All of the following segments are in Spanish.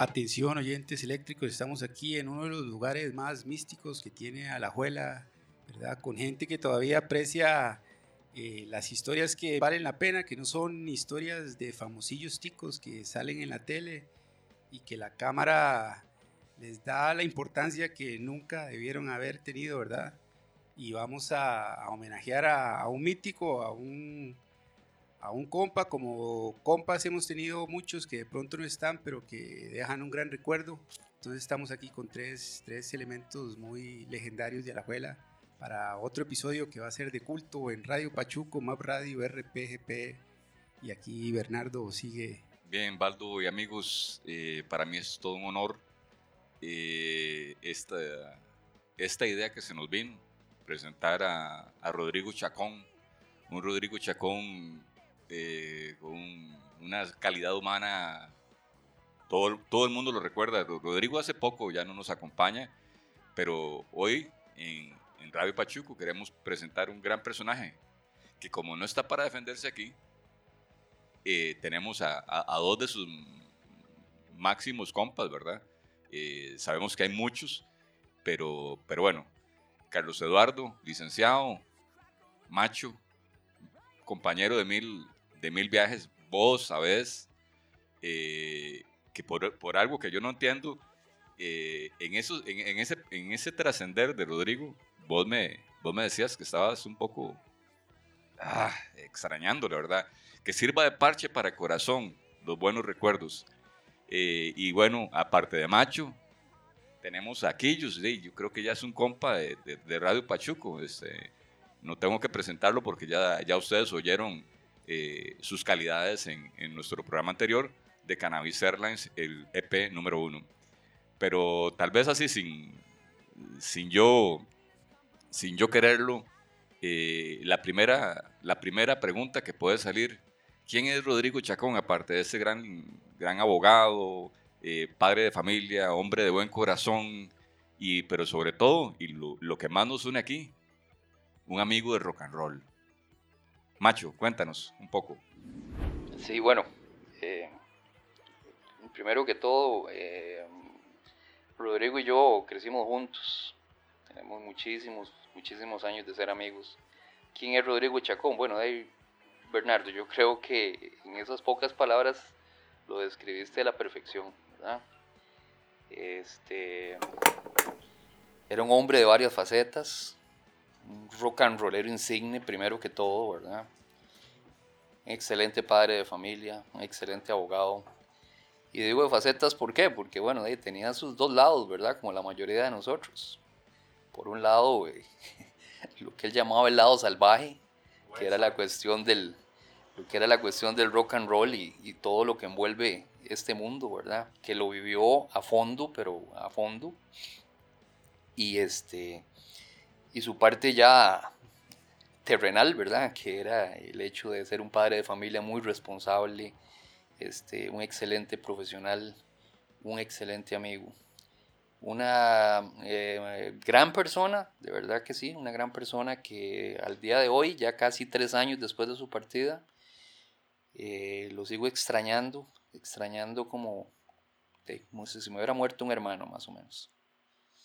Atención oyentes eléctricos, estamos aquí en uno de los lugares más místicos que tiene Alajuela, ¿verdad? Con gente que todavía aprecia eh, las historias que valen la pena, que no son historias de famosillos ticos que salen en la tele y que la cámara les da la importancia que nunca debieron haber tenido, ¿verdad? Y vamos a, homenajear a, un mítico, a un, a un compa, como compas hemos tenido muchos que de pronto no están, pero que dejan un gran recuerdo. Entonces estamos aquí con tres, tres elementos muy legendarios de Alajuela para otro episodio que va a ser de culto en Radio Pachuco, Map Radio, RPGP. Y aquí Bernardo sigue. Bien, Baldo y amigos, eh, para mí es todo un honor eh, esta, esta idea que se nos vino, presentar a, a Rodrigo Chacón, un Rodrigo Chacón eh, con una calidad humana, todo, todo el mundo lo recuerda. Rodrigo hace poco ya no nos acompaña, pero hoy en, en Radio Pachuco queremos presentar un gran personaje que como no está para defenderse aquí, eh, tenemos a, dos de sus máximos compas, ¿verdad? Eh, sabemos que hay muchos, pero, pero bueno, Carlos Eduardo, licenciado, macho, compañero de mil, de mil viajes, vos sabés eh, que por, por, algo que yo no entiendo, en, eso, en, en, ese, en ese trascender de Rodrigo, vos me, vos me decías que estabas un poco ah, extrañando, la verdad. Que sirva de parche para corazón, los buenos recuerdos. Eh, y bueno, aparte de Macho, tenemos a Quillos, yo creo que ya es un compa de, Radio Pachuco. Este, no tengo que presentarlo porque ya, ya ustedes oyeron eh, sus calidades en, nuestro programa anterior de Cannabis Airlines, el EP número uno. Pero tal vez así, sin, sin yo sin yo quererlo, eh, la, primera, la primera pregunta que puede salir, ¿quién es Rodrigo Chacón, aparte de ese gran, gran abogado, eh, padre de familia, hombre de buen corazón, y, pero sobre todo, y lo, que más nos une aquí, un amigo de rock and roll? Macho, cuéntanos un poco. Sí, bueno, eh, primero que todo, Rodrigo y yo crecimos juntos tenemos muchísimos, muchísimos años de ser amigos. ¿Quién es Rodrigo Chacón? Bueno, ahí, Bernardo, yo creo que en esas pocas palabras lo describiste a la perfección, ¿verdad? Este, era un hombre de varias facetas, rock and rollero insigne primero que todo, ¿verdad? Excelente padre de familia, excelente abogado. Y digo de facetas, ¿por qué? Porque, bueno, tenía sus dos lados, ¿verdad? Como la mayoría de nosotros por un lado, lo que él llamaba el lado salvaje, que era la cuestión del, que era la cuestión del rock and roll y, todo lo que envuelve este mundo, ¿verdad? Que lo vivió a fondo, pero a fondo. Y este y su parte ya terrenal, ¿verdad? Que era el hecho de ser un padre de familia muy responsable, este, un excelente profesional, un excelente amigo una eh, gran persona, de verdad que sí, una gran persona que al día de hoy, ya casi tres años después de su partida, eh, lo sigo extrañando, extrañando como, como si me hubiera muerto un hermano más o menos.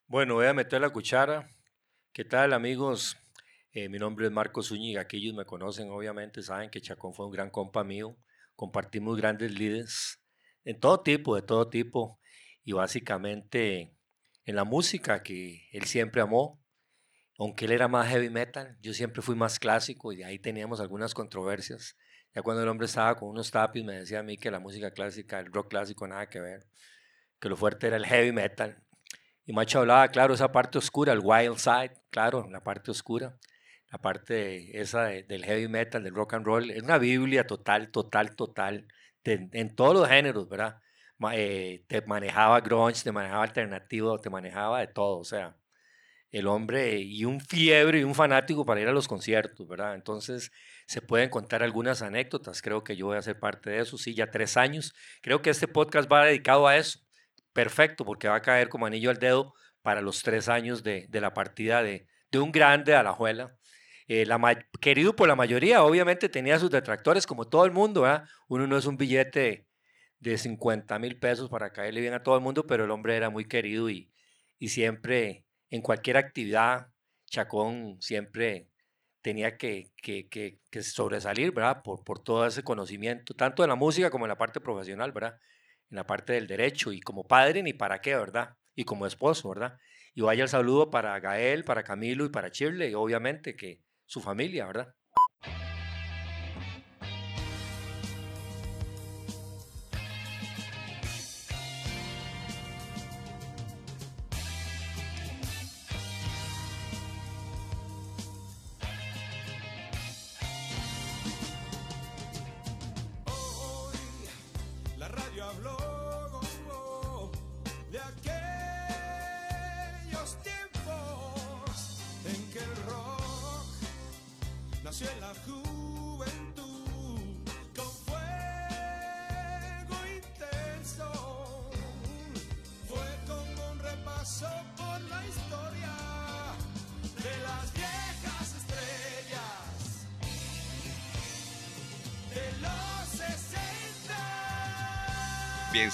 Bueno, voy a meter la cuchara. ¿Qué tal amigos? Eh, mi nombre es Marcos Zúñiga, aquellos me conocen obviamente, saben que Chacón fue un gran compa mío, compartimos grandes líderes en todo tipo, de todo tipo, y básicamente en la música que él siempre amó, aunque él era más heavy metal, yo siempre fui más clásico y de ahí teníamos algunas controversias. Ya cuando el hombre estaba con unos tapis me decía a mí que la música clásica, el rock clásico nada que ver, que lo fuerte era el heavy metal. Y Macho hablaba, claro, esa parte oscura, el wild side, claro, la parte oscura, la parte esa del heavy metal, del rock and roll, es una Biblia total, total, total, en todos los géneros, ¿verdad? Eh, te manejaba grunge, te manejaba alternativo, te manejaba de todo, o sea, el hombre y un fiebre y un fanático para ir a los conciertos, ¿verdad? Entonces se pueden contar algunas anécdotas, creo que yo voy a ser parte de eso, sí, ya tres años, creo que este podcast va dedicado a eso, perfecto, porque va a caer como anillo al dedo para los tres años de, de la partida de, de un grande a la juela. Eh, la, querido por la mayoría, obviamente tenía sus detractores como todo el mundo, ¿verdad? Uno no es un billete de 50 mil pesos para caerle bien a todo el mundo, pero el hombre era muy querido y, y siempre, en cualquier actividad, Chacón siempre tenía que, que, que, que sobresalir, ¿verdad? Por, por todo ese conocimiento, tanto en la música como en la parte profesional, ¿verdad? En la parte del derecho y como padre ni para qué, ¿verdad? Y como esposo, ¿verdad? Y vaya el saludo para Gael, para Camilo y para Shirley, obviamente que su familia, ¿verdad?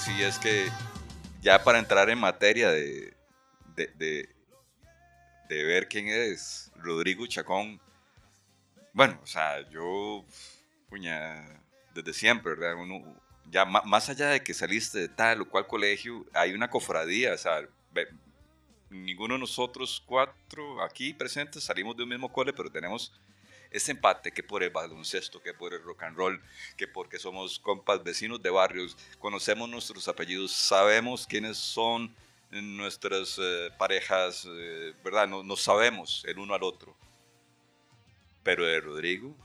Sí, es que ya para entrar en materia de, de, ver quién es Rodrigo Chacón, bueno, o sea, yo, puña, desde siempre, ¿verdad? Uno, ya más allá de que saliste de tal o cual colegio, hay una cofradía, o sea, ninguno de nosotros cuatro aquí presentes salimos de un mismo cole, pero tenemos ese empate que por el baloncesto, que por el rock and roll, que porque somos compas vecinos de barrios, conocemos nuestros apellidos, sabemos quiénes son nuestras eh, parejas, eh, ¿verdad? No, no, sabemos el uno al otro. Pero de Rodrigo,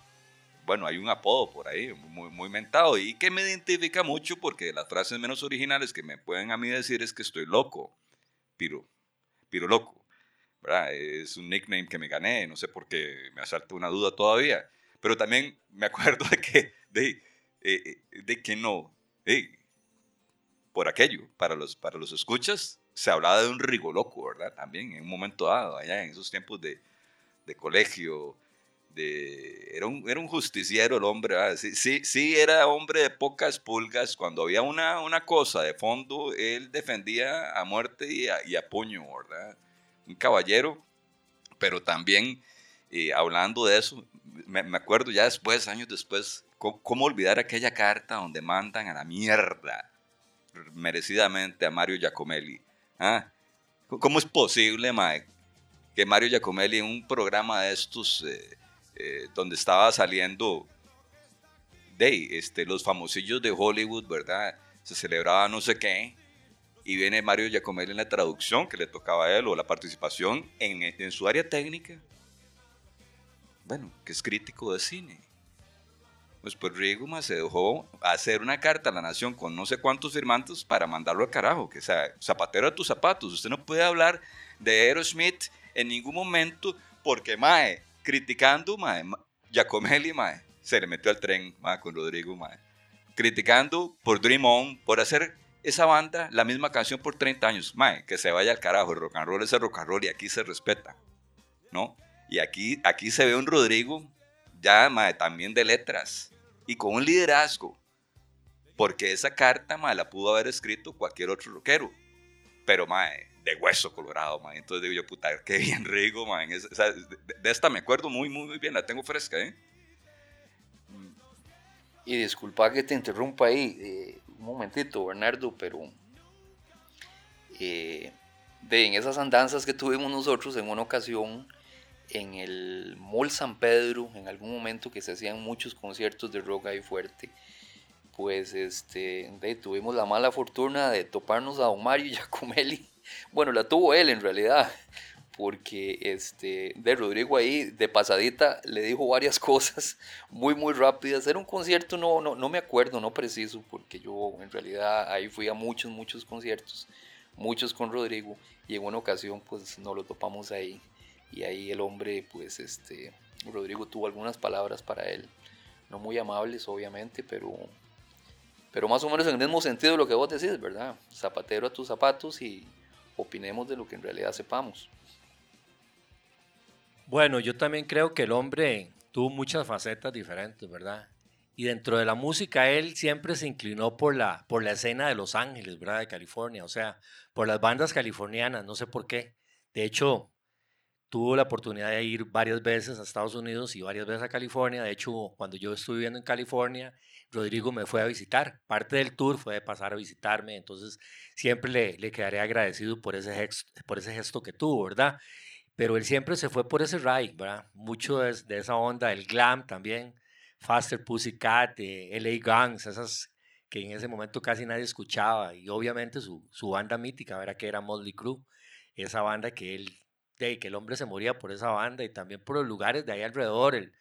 bueno, hay un apodo por ahí, muy, muy mentado, y que me identifica mucho porque las frases menos originales que me pueden a mí decir es que estoy loco, piro, piro loco. Es un nickname que me gané, no sé por qué me asalta una duda todavía. Pero también me acuerdo de que, de, eh, de que no, por aquello, para los, para los escuchas, se hablaba de un rigoloco, ¿verdad? También en un momento dado, allá en esos tiempos de, de colegio, de, era, un, era un justiciero el hombre, sí, sí, sí, era hombre de pocas pulgas, cuando había una, una cosa de fondo, él defendía a muerte y a, y a puño, ¿verdad? Un caballero, pero también eh, hablando de eso, me, acuerdo ya después, años después, cómo, olvidar aquella carta donde mandan a la mierda merecidamente a Mario Giacomelli. ¿Ah? ¿Cómo es posible, Mike, que Mario Giacomelli en un programa de estos eh, eh, donde estaba saliendo de este, los famosillos de Hollywood, ¿verdad? Se celebraba no sé qué, y viene Mario Giacomelli en la traducción que le tocaba a él o la participación en, en su área técnica. Bueno, que es crítico de cine. Pues, pues Rigo se dejó hacer una carta a la nación con no sé cuántos firmantes para mandarlo al carajo. Que sea, zapatero a tus zapatos. Usted no puede hablar de Aerosmith en ningún momento porque, mae, criticando, mae, Giacomelli, mae, se le metió al tren, mae, con Rodrigo, mae. Criticando por Dream On, por hacer esa banda la misma canción por 30 años. Mae, que se vaya al carajo, el rock and roll es el rock and roll y aquí se respeta, ¿no? Y aquí, aquí se ve un Rodrigo ya, mae, también de letras y con un liderazgo. Porque esa carta, mae, la pudo haber escrito cualquier otro rockero. Pero, mae, de hueso colorado, mae. Entonces digo yo, puta, qué bien Rigo, mae. de, esta me acuerdo muy, muy, muy bien, la tengo fresca, ¿eh? Y disculpa que te interrumpa ahí. Eh, un momentito, Bernardo, pero eh, de en esas andanzas que tuvimos nosotros en una ocasión en el Mall San Pedro, en algún momento que se hacían muchos conciertos de rock ahí fuerte, pues este, tuvimos la mala fortuna de toparnos a Don Mario Giacomelli. Bueno, la tuvo él en realidad, porque este, de Rodrigo ahí de pasadita le dijo varias cosas muy muy rápidas. Era un concierto, no, no, no me acuerdo, no preciso, porque yo en realidad ahí fui a muchos, muchos conciertos, muchos con Rodrigo, y en una ocasión pues nos lo topamos ahí, y ahí el hombre pues este, Rodrigo tuvo algunas palabras para él, no muy amables obviamente, pero, pero más o menos en el mismo sentido de lo que vos decís, ¿verdad? Zapatero a tus zapatos y opinemos de lo que en realidad sepamos. Bueno, yo también creo que el hombre tuvo muchas facetas diferentes, ¿verdad? Y dentro de la música, él siempre se inclinó por la, por la escena de Los Ángeles, ¿verdad? De California, o sea, por las bandas californianas, no sé por qué. De hecho, tuvo la oportunidad de ir varias veces a Estados Unidos y varias veces a California. De hecho, cuando yo estuve viviendo en California, Rodrigo me fue a visitar. Parte del tour fue de pasar a visitarme, entonces siempre le, le quedaré agradecido por ese, gesto, por ese gesto que tuvo, ¿verdad? Pero él siempre se fue por ese ride, ¿verdad? Mucho de, de esa onda, el glam también Faster Pussycat, de LA Guns, esas que en ese momento casi nadie escuchaba, y obviamente su, su banda mítica, ¿verdad? que era Motley Crue, esa banda que él, de, que el hombre se moría por esa banda y también por los lugares de ahí alrededor, el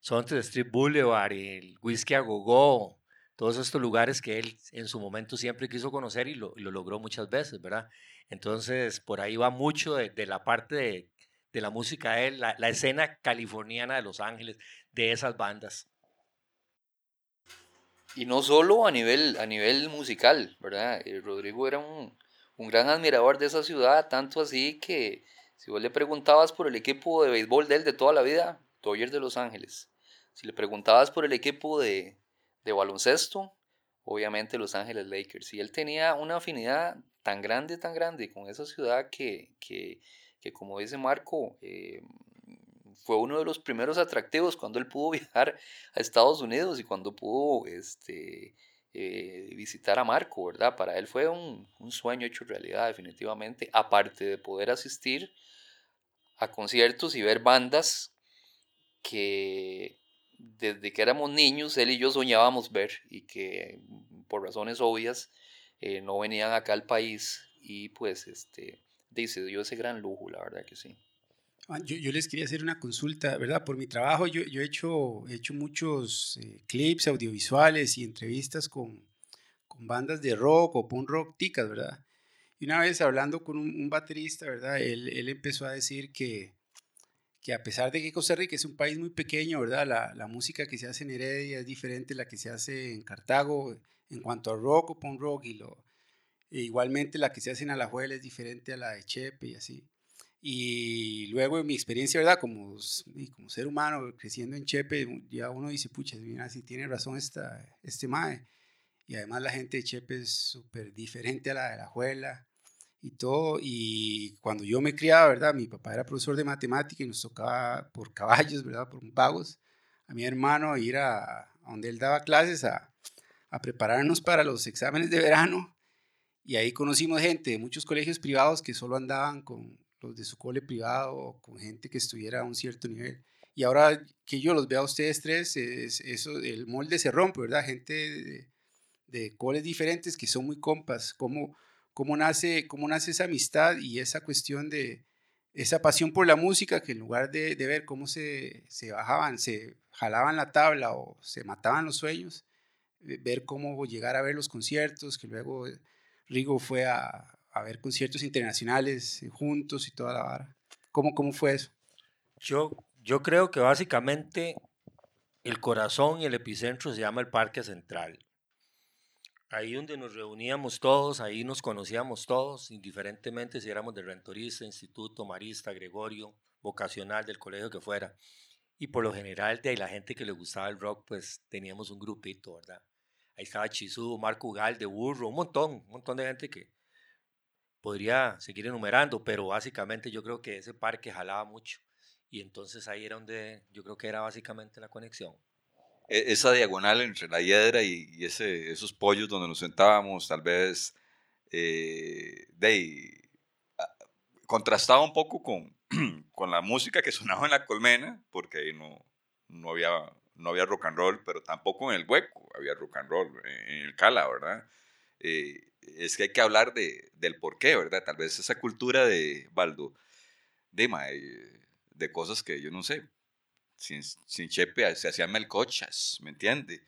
Sunset Street Boulevard, el Whiskey a Go Go, todos estos lugares que él en su momento siempre quiso conocer y lo, lo logró muchas veces, ¿verdad? Entonces, por ahí va mucho de, de la parte de, de, la música de él, la, escena californiana de Los Ángeles, de esas bandas. Y no solo a nivel, a nivel musical, ¿verdad? Eh, Rodrigo era un, un, gran admirador de esa ciudad, tanto así que si vos le preguntabas por el equipo de béisbol de él de toda la vida, Dodgers de Los Ángeles. Si le preguntabas por el equipo de, de baloncesto, obviamente Los Ángeles Lakers. Y él tenía una afinidad tan grande, tan grande con esa ciudad que, que, que como dice Marco, eh, fue uno de los primeros atractivos cuando él pudo viajar a Estados Unidos y cuando pudo este, eh, visitar a Marco, ¿verdad? Para él fue un, un, sueño hecho realidad definitivamente, aparte de poder asistir a conciertos y ver bandas que desde que éramos niños él y yo soñábamos ver y que por razones obvias eh, no venían acá al país y pues este, se dio ese gran lujo, la verdad que sí. Ah, yo, yo, les quería hacer una consulta, ¿verdad? Por mi trabajo yo, yo he, hecho, he hecho muchos eh, clips audiovisuales y entrevistas con, con, bandas de rock o punk rock ticas, ¿verdad? Y una vez hablando con un, baterista, ¿verdad? Él, él, empezó a decir que, que a pesar de que Costa Rica es un país muy pequeño, ¿verdad? La, la música que se hace en Heredia es diferente a la que se hace en Cartago en cuanto a rock o punk rock y lo, e igualmente la que se hace en Alajuela es diferente a la de Chepe y así. Y luego en mi experiencia, ¿verdad? Como, como ser humano, creciendo en Chepe, ya uno dice, pucha, mira, si tiene razón esta, este mae. Y además la gente de Chepe es súper diferente a la de la Juela y todo. Y cuando yo me criaba, ¿verdad? Mi papá era profesor de matemática y nos tocaba por caballos, ¿verdad? Por vagos. A mi hermano ir a, a donde él daba clases a, a prepararnos para los exámenes de verano. Y ahí conocimos gente de muchos colegios privados que solo andaban con los de su cole privado, con gente que estuviera a un cierto nivel. Y ahora que yo los veo a ustedes tres, es, eso, el molde se rompe, ¿verdad? Gente de, de coles diferentes que son muy compas. ¿Cómo, cómo, nace, ¿Cómo nace esa amistad y esa cuestión de esa pasión por la música que en lugar de, de ver cómo se, se bajaban, se jalaban la tabla o se mataban los sueños, ver cómo llegar a ver los conciertos, que luego Rigo fue a, a ver conciertos internacionales eh, juntos y toda la vara. ¿Cómo, cómo fue eso? Yo, yo creo que básicamente el corazón y el epicentro se llama el Parque Central. Ahí donde nos reuníamos todos, ahí nos conocíamos todos, indiferentemente si éramos de rentorista, instituto, marista, Gregorio, vocacional, del colegio que fuera. Y por lo general, de ahí la gente que le gustaba el rock, pues teníamos un grupito, ¿verdad? Ahí estaba Chisú, Marco Gal, de Burro, un montón, un montón de gente que, podría seguir enumerando, pero básicamente yo creo que ese parque jalaba mucho y entonces ahí era donde yo creo que era básicamente la conexión. E, esa diagonal entre la hiedra y, y ese, esos pollos donde nos sentábamos, tal vez eh, de, contrastaba un poco con, con la música que sonaba en la colmena, porque ahí no, no, había, no había rock and roll, pero tampoco en el hueco había rock and roll, en el Cala, ¿verdad? Eh, es que hay que hablar de, del por qué, ¿verdad? Tal vez esa cultura de Baldo, de, de cosas que yo no sé, sin, sin chepe se hacían melcochas, ¿me entiende?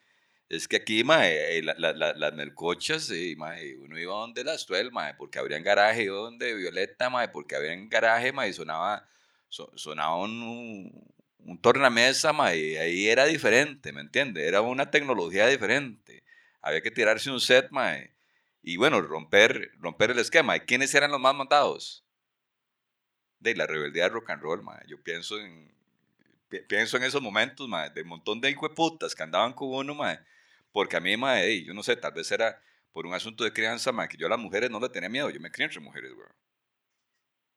Es que aquí, mae, la, la, las melcochas, mae, uno iba donde las tuel, mae, porque habría un garaje, donde Violeta, mae, porque había un garaje, mae, sonaba, sonaba un, un tornamesa, mae, ahí era diferente, ¿me entiende? Era una tecnología diferente. Había que tirarse un set, mae, y bueno, romper, romper el esquema. ¿Quiénes eran los más mandados? De la rebeldía de rock and roll, Yo pienso en pi- pienso en esos momentos, mae, de un montón de hijueputas que andaban con uno, mae, porque a mí, mae, yo no sé, tal vez era por un asunto de crianza, mae, que yo a las mujeres no le tenía miedo, yo me crié entre mujeres, güey.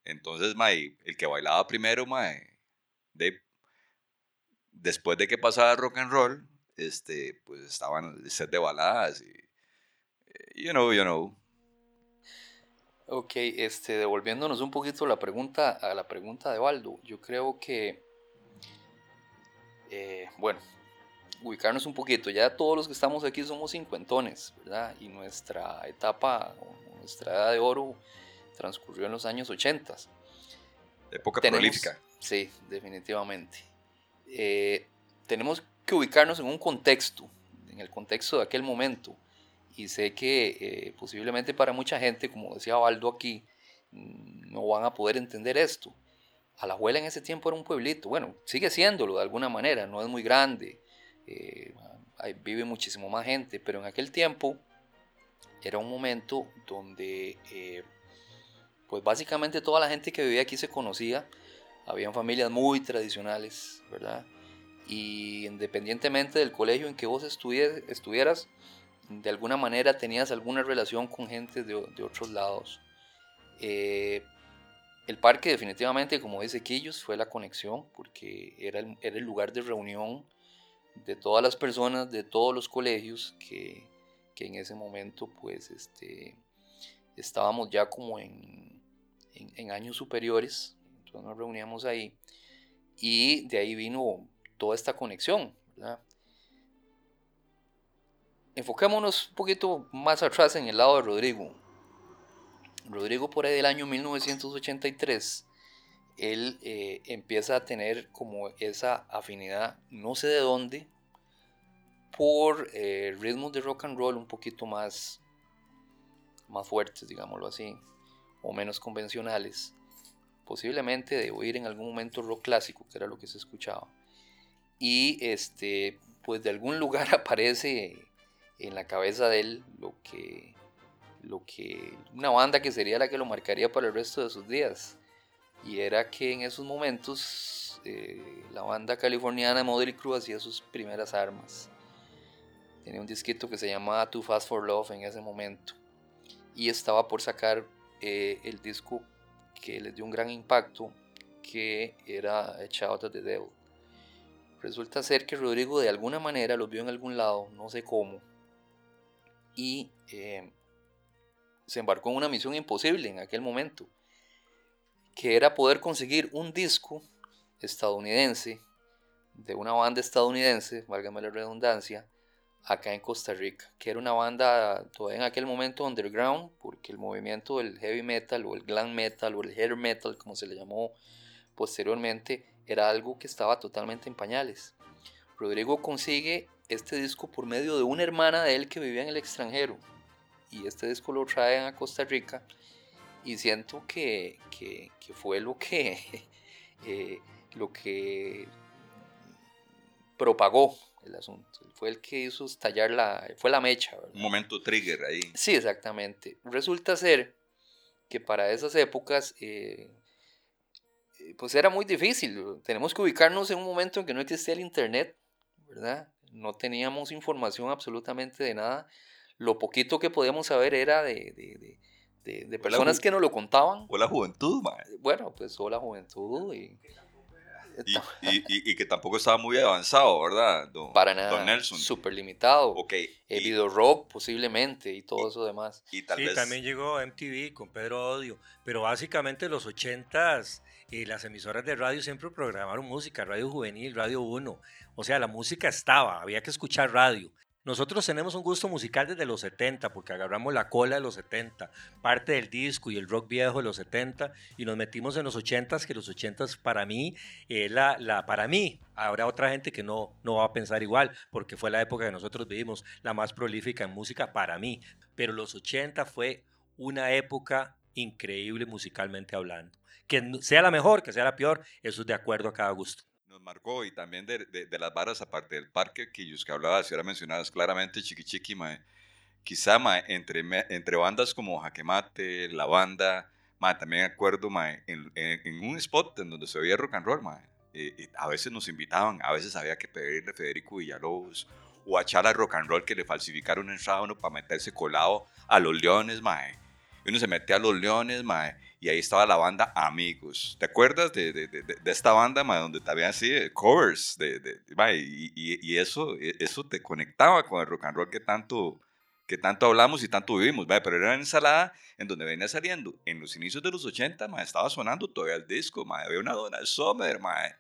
Entonces, mae, el que bailaba primero, mae, de, después de que pasaba el rock and roll, este, pues estaban set de baladas y, eh, you know, you know. Ok, este, devolviéndonos un poquito la pregunta, a la pregunta de Baldo, yo creo que, eh, bueno, ubicarnos un poquito, ya todos los que estamos aquí somos cincuentones, ¿verdad? Y nuestra etapa, nuestra edad de oro transcurrió en los años 80. Época Tenemos- prolífica. Sí, definitivamente. Eh, tenemos que ubicarnos en un contexto, en el contexto de aquel momento. Y sé que eh, posiblemente para mucha gente, como decía Baldo aquí, mm, no van a poder entender esto. Alajuela en ese tiempo era un pueblito, bueno, sigue siéndolo de alguna manera, no es muy grande, eh, vive muchísimo más gente, pero en aquel tiempo era un momento donde, eh, pues básicamente toda la gente que vivía aquí se conocía, habían familias muy tradicionales, ¿verdad? Y independientemente del colegio en que vos estuvieras, de alguna manera tenías alguna relación con gente de, de otros lados. Eh, el parque definitivamente, como dice Quillos, fue la conexión, porque era el, era el lugar de reunión de todas las personas, de todos los colegios que, que en ese momento pues este, estábamos ya como en- en años superiores, entonces nos reuníamos ahí y de ahí vino toda esta conexión, ¿verdad? Enfoquémonos un poquito más atrás en el lado de Rodrigo. Rodrigo por ahí del año 1983, él eh, empieza a tener como esa afinidad, no sé de dónde, por eh, ritmos de rock and roll un poquito más, más fuertes, digámoslo así, o menos convencionales. Posiblemente de oír en algún momento rock clásico, que era lo que se escuchaba. Y este, pues de algún lugar aparece en la cabeza de él lo que, lo que, una banda que sería la que lo marcaría para el resto de sus días. Y era que en esos momentos eh, la banda californiana Model Crew hacía sus primeras armas. Tenía un disquito que se llamaba Too Fast for Love en ese momento. Y estaba por sacar eh, el disco que les dio un gran impacto, que era A Child of the Devil. Resulta ser que Rodrigo de alguna manera los vio en algún lado, no sé cómo, y eh, se embarcó en una misión imposible en aquel momento, que era poder conseguir un disco estadounidense de una banda estadounidense, válgame la redundancia, acá en Costa Rica, que era una banda todavía en aquel momento underground, porque el movimiento del heavy metal o el glam metal o el hair metal, como se le llamó posteriormente, era algo que estaba totalmente en pañales. Rodrigo consigue este disco por medio de una hermana de él que vivía en el extranjero, y este disco lo traen a Costa Rica, y siento que, que, fue lo que, eh, lo que propagó el asunto. Fue el que hizo estallar la, fue la mecha, ¿verdad? Un momento trigger ahí. Sí, exactamente. Resulta ser que para esas épocas, eh, pues era muy difícil. Tenemos que ubicarnos en un momento en que no existía el Internet, ¿verdad? No teníamos información absolutamente de nada. Lo poquito que podíamos saber era de, de, de- de- de personas que nos lo contaban. O la juventud. Bueno, pues o la juventud y... Y, y, y- y que tampoco estaba muy avanzado, ¿verdad? Don, Para nada, Don Nelson. súper limitado. Ok. El y, video rock posiblemente y todo eso demás. y tal sí, vez. también llegó MTV con Pedro Odio, pero básicamente los 80s eh, las emisoras de radio siempre programaron música, Radio Juvenil, Radio 1, o sea, la música estaba, había que escuchar radio. Nosotros tenemos un gusto musical desde los 70, porque agarramos la cola de los 70, parte del disco y el rock viejo de los 70, y nos metimos en los 80s, que los 80s para mí, eh, la, la, para mí, habrá otra gente que no, no va a pensar igual, porque fue la época que nosotros vivimos, la más prolífica en música para mí, pero los 80 fue una época increíble musicalmente hablando. Que sea la mejor, que sea la peor, eso es de acuerdo a cada gusto. Nos marcó y también de, de, de las varas aparte del parque que que hablabas y ahora mencionabas claramente Chiqui Chiqui mae, quizá mae, entre, me- entre bandas como Jaque Mate, La Banda mae, también acuerdo mae, en, en, en un spot en donde se oía rock and roll mae, eh, a veces nos invitaban, a veces había que pedirle a Federico Villalobos o a Chala Rock and Roll que le falsificaron un uno para meterse colado a los leones, mae. Y uno se metía a los leones, mae, y ahí estaba la banda Amigos. ¿Te acuerdas de, de, de, de esta banda, mae, donde también así covers? De, mae, y, y, y, eso, eso te conectaba con el rock and roll que tanto, que tanto hablamos y tanto vivimos, mae, pero era una ensalada en donde venía saliendo en los inicios de los 80, mae, estaba sonando todavía el disco, mae, había una Donna Summer, mae,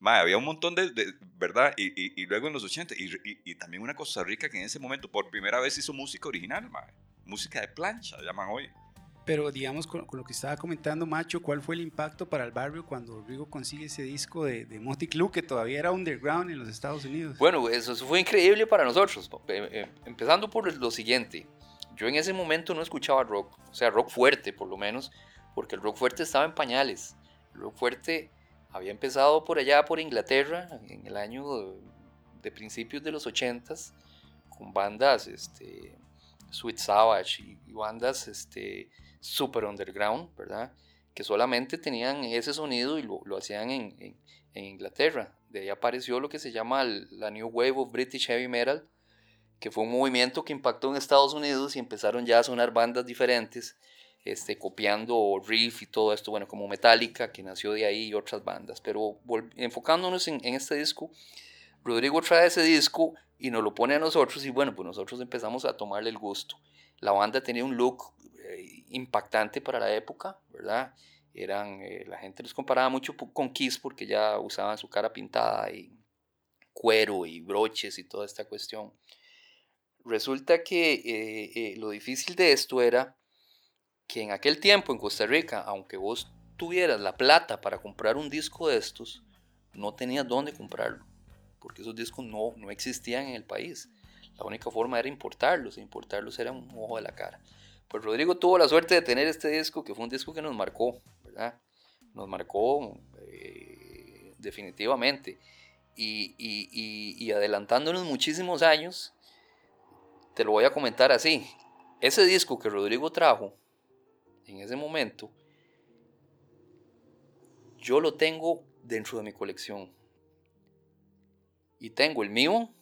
mae, había un montón de, ¿verdad? Y, y, y, luego en los 80, y, y, también una Costa Rica que en ese momento por primera vez hizo música original, mae música de plancha, llaman hoy. Pero digamos, con, lo que estaba comentando Macho, ¿cuál fue el impacto para el barrio cuando Rodrigo consigue ese disco de, de Motley Crue que todavía era underground en los Estados Unidos? Bueno, eso, fue increíble para nosotros. Eh, empezando por lo siguiente, yo en ese momento no escuchaba rock, o sea, rock fuerte por lo menos, porque el rock fuerte estaba en pañales. El rock fuerte había empezado por allá, por Inglaterra, en el año de, de principios de los 80s, con bandas este, Sweet Savage y, bandas este, super underground, ¿verdad? Que solamente tenían ese sonido y lo, hacían en, Inglaterra. De ahí apareció lo que se llama la New Wave of British Heavy Metal, que fue un movimiento que impactó en Estados Unidos y empezaron ya a sonar bandas diferentes, este, copiando riff y todo esto, bueno, como Metallica, que nació de ahí, y otras bandas. Pero enfocándonos en, en este disco, Rodrigo trae ese disco y nos lo pone a nosotros y bueno, pues nosotros empezamos a tomarle el gusto. La banda tenía un look impactante para la época, ¿verdad? Eran, eh, la gente los comparaba mucho con Kiss porque ya usaban su cara pintada y cuero y broches y toda esta cuestión. Resulta que eh, lo difícil de esto era que en aquel tiempo en Costa Rica, aunque vos tuvieras la plata para comprar un disco de estos, no tenías dónde comprarlo porque esos discos no, no existían en el país. La única forma era importarlos, e importarlos era un ojo de la cara. Pues Rodrigo tuvo la suerte de tener este disco, que fue un disco que nos marcó, ¿verdad? Nos marcó eh, definitivamente. Y, y, adelantándonos muchísimos años, te lo voy a comentar así. Ese disco que Rodrigo trajo en ese momento, yo lo tengo dentro de mi colección. Y tengo el mío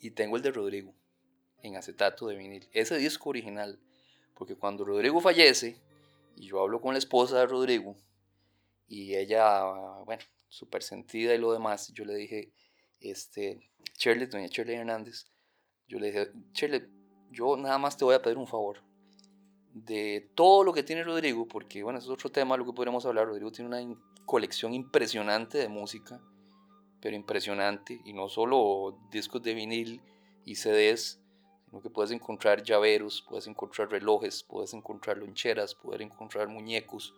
y tengo el de Rodrigo en acetato de vinil. Ese disco original. Porque cuando Rodrigo fallece y yo hablo con la esposa de Rodrigo y ella, bueno, súper sentida y lo demás, yo le dije, este, Shirley, doña Shirley Hernández, yo le dije, Shirley, yo nada más te voy a pedir un favor. De todo lo que tiene Rodrigo, porque bueno, eso es otro tema, lo que podríamos hablar. Rodrigo tiene una colección impresionante de música pero impresionante. Y no solo discos de vinil y CDs, sino que puedes encontrar llaveros, puedes encontrar relojes, puedes encontrar loncheras, puedes encontrar muñecos,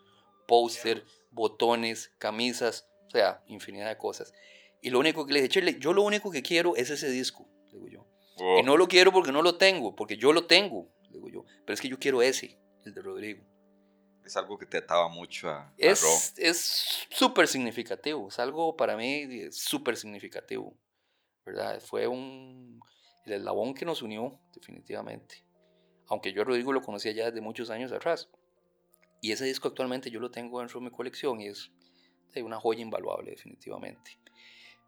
póster, botones, camisas, o sea, infinidad de cosas. Y lo único que le dije, yo lo único que quiero es ese disco, digo yo. Y no lo quiero porque no lo tengo, porque yo lo tengo, digo yo. Pero es que yo quiero ese, el de Rodrigo es algo que te ataba mucho a, es, Es súper significativo, es algo para mí súper significativo, ¿verdad? Fue un, el eslabón que nos unió, definitivamente. Aunque yo Rodrigo lo conocía ya desde muchos años atrás. Y ese disco actualmente yo lo tengo dentro de mi colección y es una joya invaluable, definitivamente.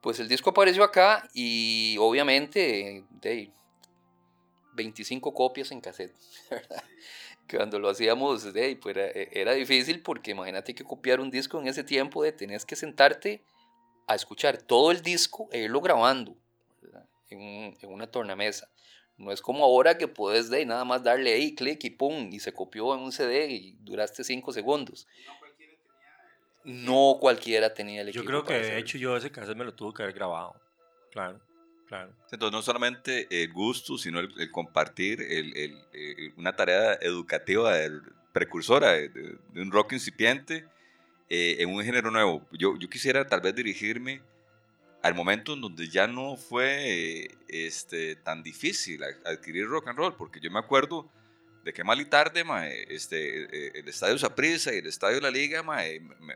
Pues el disco apareció acá y obviamente de 25 copias en cassette, ¿verdad? cuando lo hacíamos, pues e, era, difícil porque imagínate que copiar un disco en ese tiempo de tenías que sentarte a escuchar todo el disco e irlo grabando en, en, una tornamesa. No es como ahora que puedes de nada más darle ahí, clic y pum, y se copió en un CD y duraste 5 segundos. No cualquiera tenía el equipo. Yo creo que de hecho yo ese cassette me lo tuve que haber grabado. Claro. Entonces, no solamente el gusto, sino el, compartir el, el, una tarea educativa precursora de, un rock incipiente eh, en un género nuevo. Yo, yo quisiera tal vez dirigirme al momento en donde ya no fue este, tan difícil adquirir rock and roll, porque yo me acuerdo de que mal y tarde este, eh, el Estadio Saprissa y el Estadio de la Liga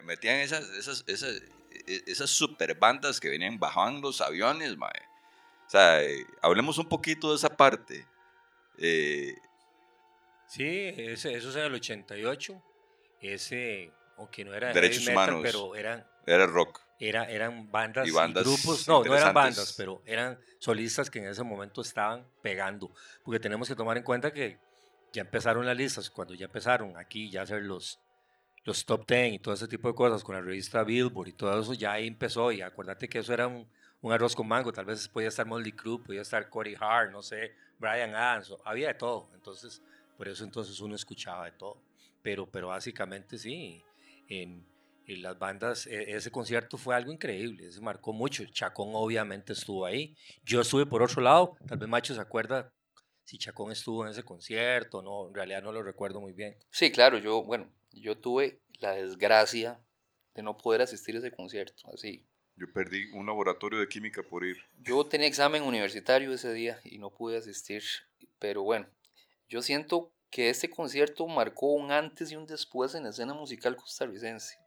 metían esas, esas, esas, e, esas super bandas que venían, bajaban los aviones, mae, o sea, eh, hablemos un poquito de esa parte. Eh, sí, ese, eso es el 88. Ese, aunque no era derechos metal, humanos. pero eran Era rock. Era, eran bandas Y y, bandas grupos, no, no eran bandas, pero eran solistas que en ese momento estaban pegando. Porque tenemos que tomar en cuenta que ya empezaron las listas, cuando ya empezaron aquí ya hacer los, los top 10 y todo ese tipo de cosas con la revista Billboard y todo eso, ya ahí empezó. Y acuérdate que eso era un, un arroz con mango. Tal vez podía estar Motley Crue, podía estar Corey Hart, no sé, Brian Adams, había de todo. Entonces, por eso entonces uno escuchaba de todo. Pero, pero básicamente sí, en, en las bandas, e- ese concierto fue algo increíble, se marcó mucho. Chacón obviamente estuvo ahí. Yo estuve por otro lado, tal vez Macho se acuerda si Chacón estuvo en ese concierto, no, en realidad no lo recuerdo muy bien. Sí, claro, yo, bueno, yo tuve la desgracia de no poder asistir a ese concierto, así. Yo perdí un laboratorio de química por ir. Yo tenía examen universitario ese día y no pude asistir, pero bueno, yo siento que este concierto marcó un antes y un después en la escena musical costarricense,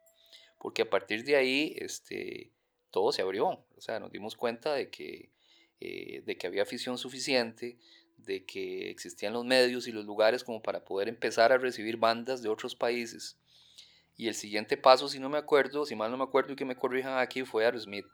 porque a partir de ahí este, todo se abrió, o sea, nos dimos cuenta de que, eh, de que había afición suficiente, de que existían los medios y los lugares como para poder empezar a recibir bandas de otros países. Y el siguiente paso, si no me acuerdo, si mal no me acuerdo y que me corrijan aquí, fue Aerosmith,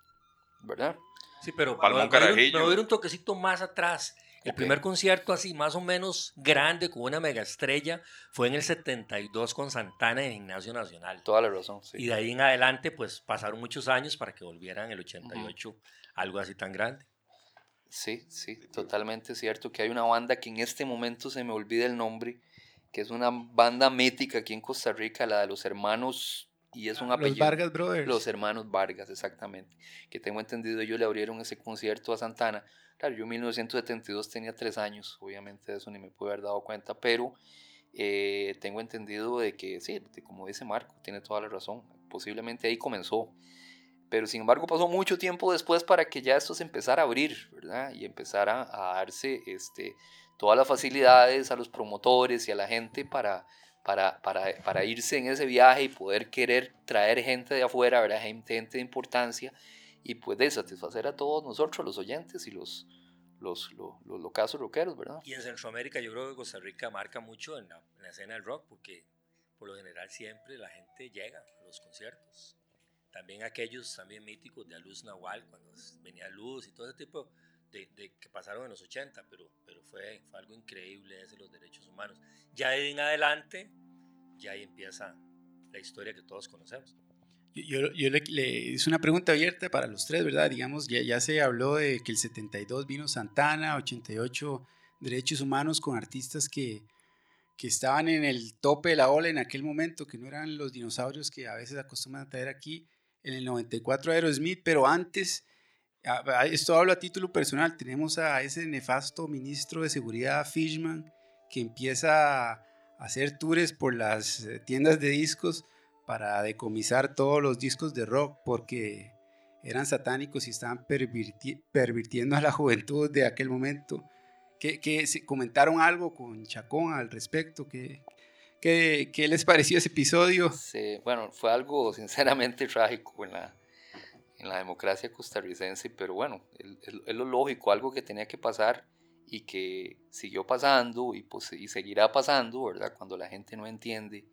¿verdad? Sí, pero a ir un- ir un toquecito más atrás. El primer concierto así más o menos grande con una mega estrella fue en el 72 con Santana en Gimnasio Nacional. Toda la razón, sí. Y de ahí en adelante pues pasaron muchos años para que volvieran en el 88 algo así tan grande. Sí, sí, totalmente cierto que hay una banda que en este momento se me olvida el nombre, que es una banda mítica aquí en Costa Rica, la de los hermanos, y es un Los apellido. Vargas Brothers. Los hermanos Vargas, exactamente. Que tengo entendido, ellos le abrieron ese concierto a Santana. Claro, yo en 1972 tenía tres años, obviamente de eso ni me pude haber dado cuenta, pero eh, tengo entendido de que, sí, de- como dice Marco, tiene toda la razón. Posiblemente ahí comenzó. Pero sin embargo pasó mucho tiempo después para que ya esto se empezara a abrir, ¿verdad? Y empezara a darse este, todas las facilidades a los promotores y a la gente para, para, para, para irse en ese viaje y poder querer traer gente de afuera, ¿verdad? Gente, gente de importancia y pues de satisfacer a todos nosotros, los oyentes y los, los, los, los locazos rockeros, ¿verdad? Y en Centroamérica yo creo que Costa Rica marca mucho en la, en la escena del rock porque por lo general siempre la gente llega a los conciertos. También aquellos también míticos de Luz Nahual, cuando venía Luz y todo ese tipo de, de que pasaron en los 80, pero, pero fue, fue algo increíble ese los derechos humanos. Ya de en adelante, ya ahí empieza la historia que todos conocemos. Yo, le, es una pregunta abierta para los tres, ¿verdad? Digamos, ya, se habló de que el 72 vino Santana, 88 derechos humanos con artistas que, que estaban en el tope de la ola en aquel momento, que no eran los dinosaurios que a veces acostumbran a traer aquí. En el 94 Aerosmith, pero antes, esto hablo a título personal, tenemos a ese nefasto ministro de seguridad, Fishman, que empieza a hacer tours por las eh, tiendas de discos para decomisar todos los discos de rock porque eran satánicos y estaban pervirti- pervirtiendo a la juventud de aquel momento. ¿Qué, comentaron algo con Chacón al respecto? ¿Qué, qué, les pareció ese episodio? Sí, bueno, fue algo sinceramente trágico en la, democracia costarricense, pero bueno, es lo lógico, algo que tenía que pasar y que siguió pasando y, pues, y seguirá pasando, ¿verdad? Cuando la gente no entiende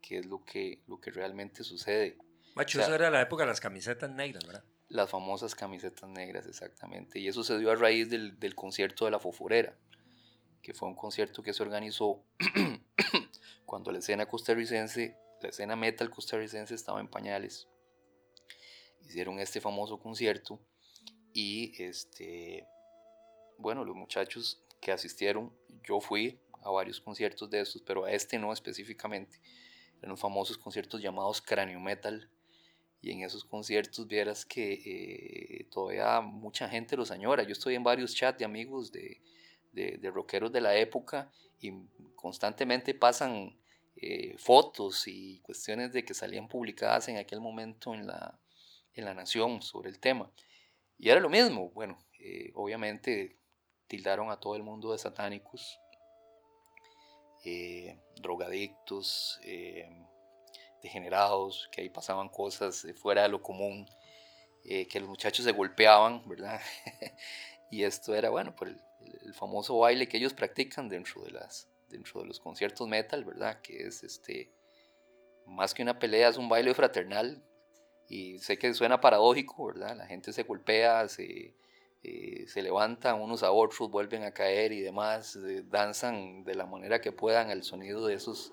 qué es lo que, lo que realmente sucede. Macho, O sea, eso era la época de las camisetas negras, ¿verdad? Las famosas camisetas negras, exactamente. Y eso se dio a raíz del, del concierto de la Foforera, que fue un concierto que se organizó cuando la escena costarricense, la escena metal costarricense estaba en pañales. Hicieron este famoso concierto y este, bueno, los muchachos que asistieron, yo fui a varios conciertos de estos, pero a este no específicamente. Eran famosos conciertos llamados Cráneo Metal, y en esos conciertos vieras que eh, todavía mucha gente los añora. Yo estoy en varios chats de amigos de, de, de rockeros de la época y constantemente pasan eh, fotos y cuestiones de que salían publicadas en aquel momento en la, en la Nación sobre el tema. Y era lo mismo, bueno, eh, obviamente tildaron a todo el mundo de satánicos, eh, drogadictos, eh, degenerados, que ahí pasaban cosas fuera de lo común, eh, que los muchachos se golpeaban, ¿verdad? y esto era, bueno, por el, el famoso baile que ellos practican dentro de, las, dentro de los conciertos metal, ¿verdad? Que es este, más que una pelea, es un baile fraternal y sé que suena paradójico, ¿verdad? La gente se golpea, se, eh, se levantan unos a otros, vuelven a caer y demás, eh, danzan de la manera que puedan al sonido de esos,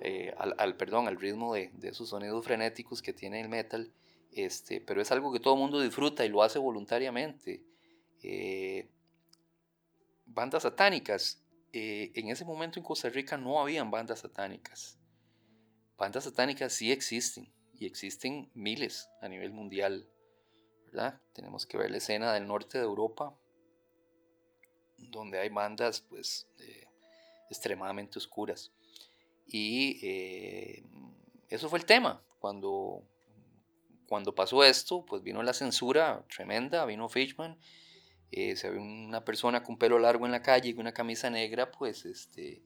eh, al, perdón, al ritmo de, de, esos sonidos frenéticos que tiene el metal, este, pero es algo que todo el mundo disfruta y lo hace voluntariamente. bandas satánicas, en ese momento en Costa Rica no habían bandas satánicas. Bandas satánicas sí existen y existen miles a nivel mundial. ¿Verdad? Tenemos que ver la escena del norte de Europa, donde hay bandas pues extremadamente oscuras. Y eh, eso fue el tema. Cuando, cuando pasó esto, pues vino la censura tremenda, vino Fishman, eh, se ve una persona con pelo largo en la calle, con una camisa negra, pues este,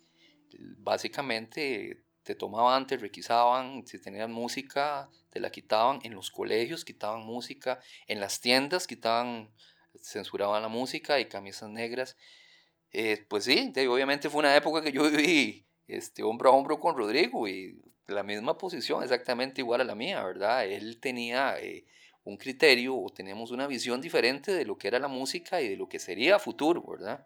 básicamente te tomaban, te requisaban, si tenías música, te la quitaban, en los colegios quitaban música, en las tiendas quitaban, censuraban la música y camisas negras. Eh, pues sí, obviamente fue una época que yo viví este, hombro a hombro con Rodrigo y la misma posición, exactamente igual a la mía, ¿verdad? Él tenía eh, un criterio o teníamos una visión diferente de lo que era la música y de lo que sería futuro, ¿verdad?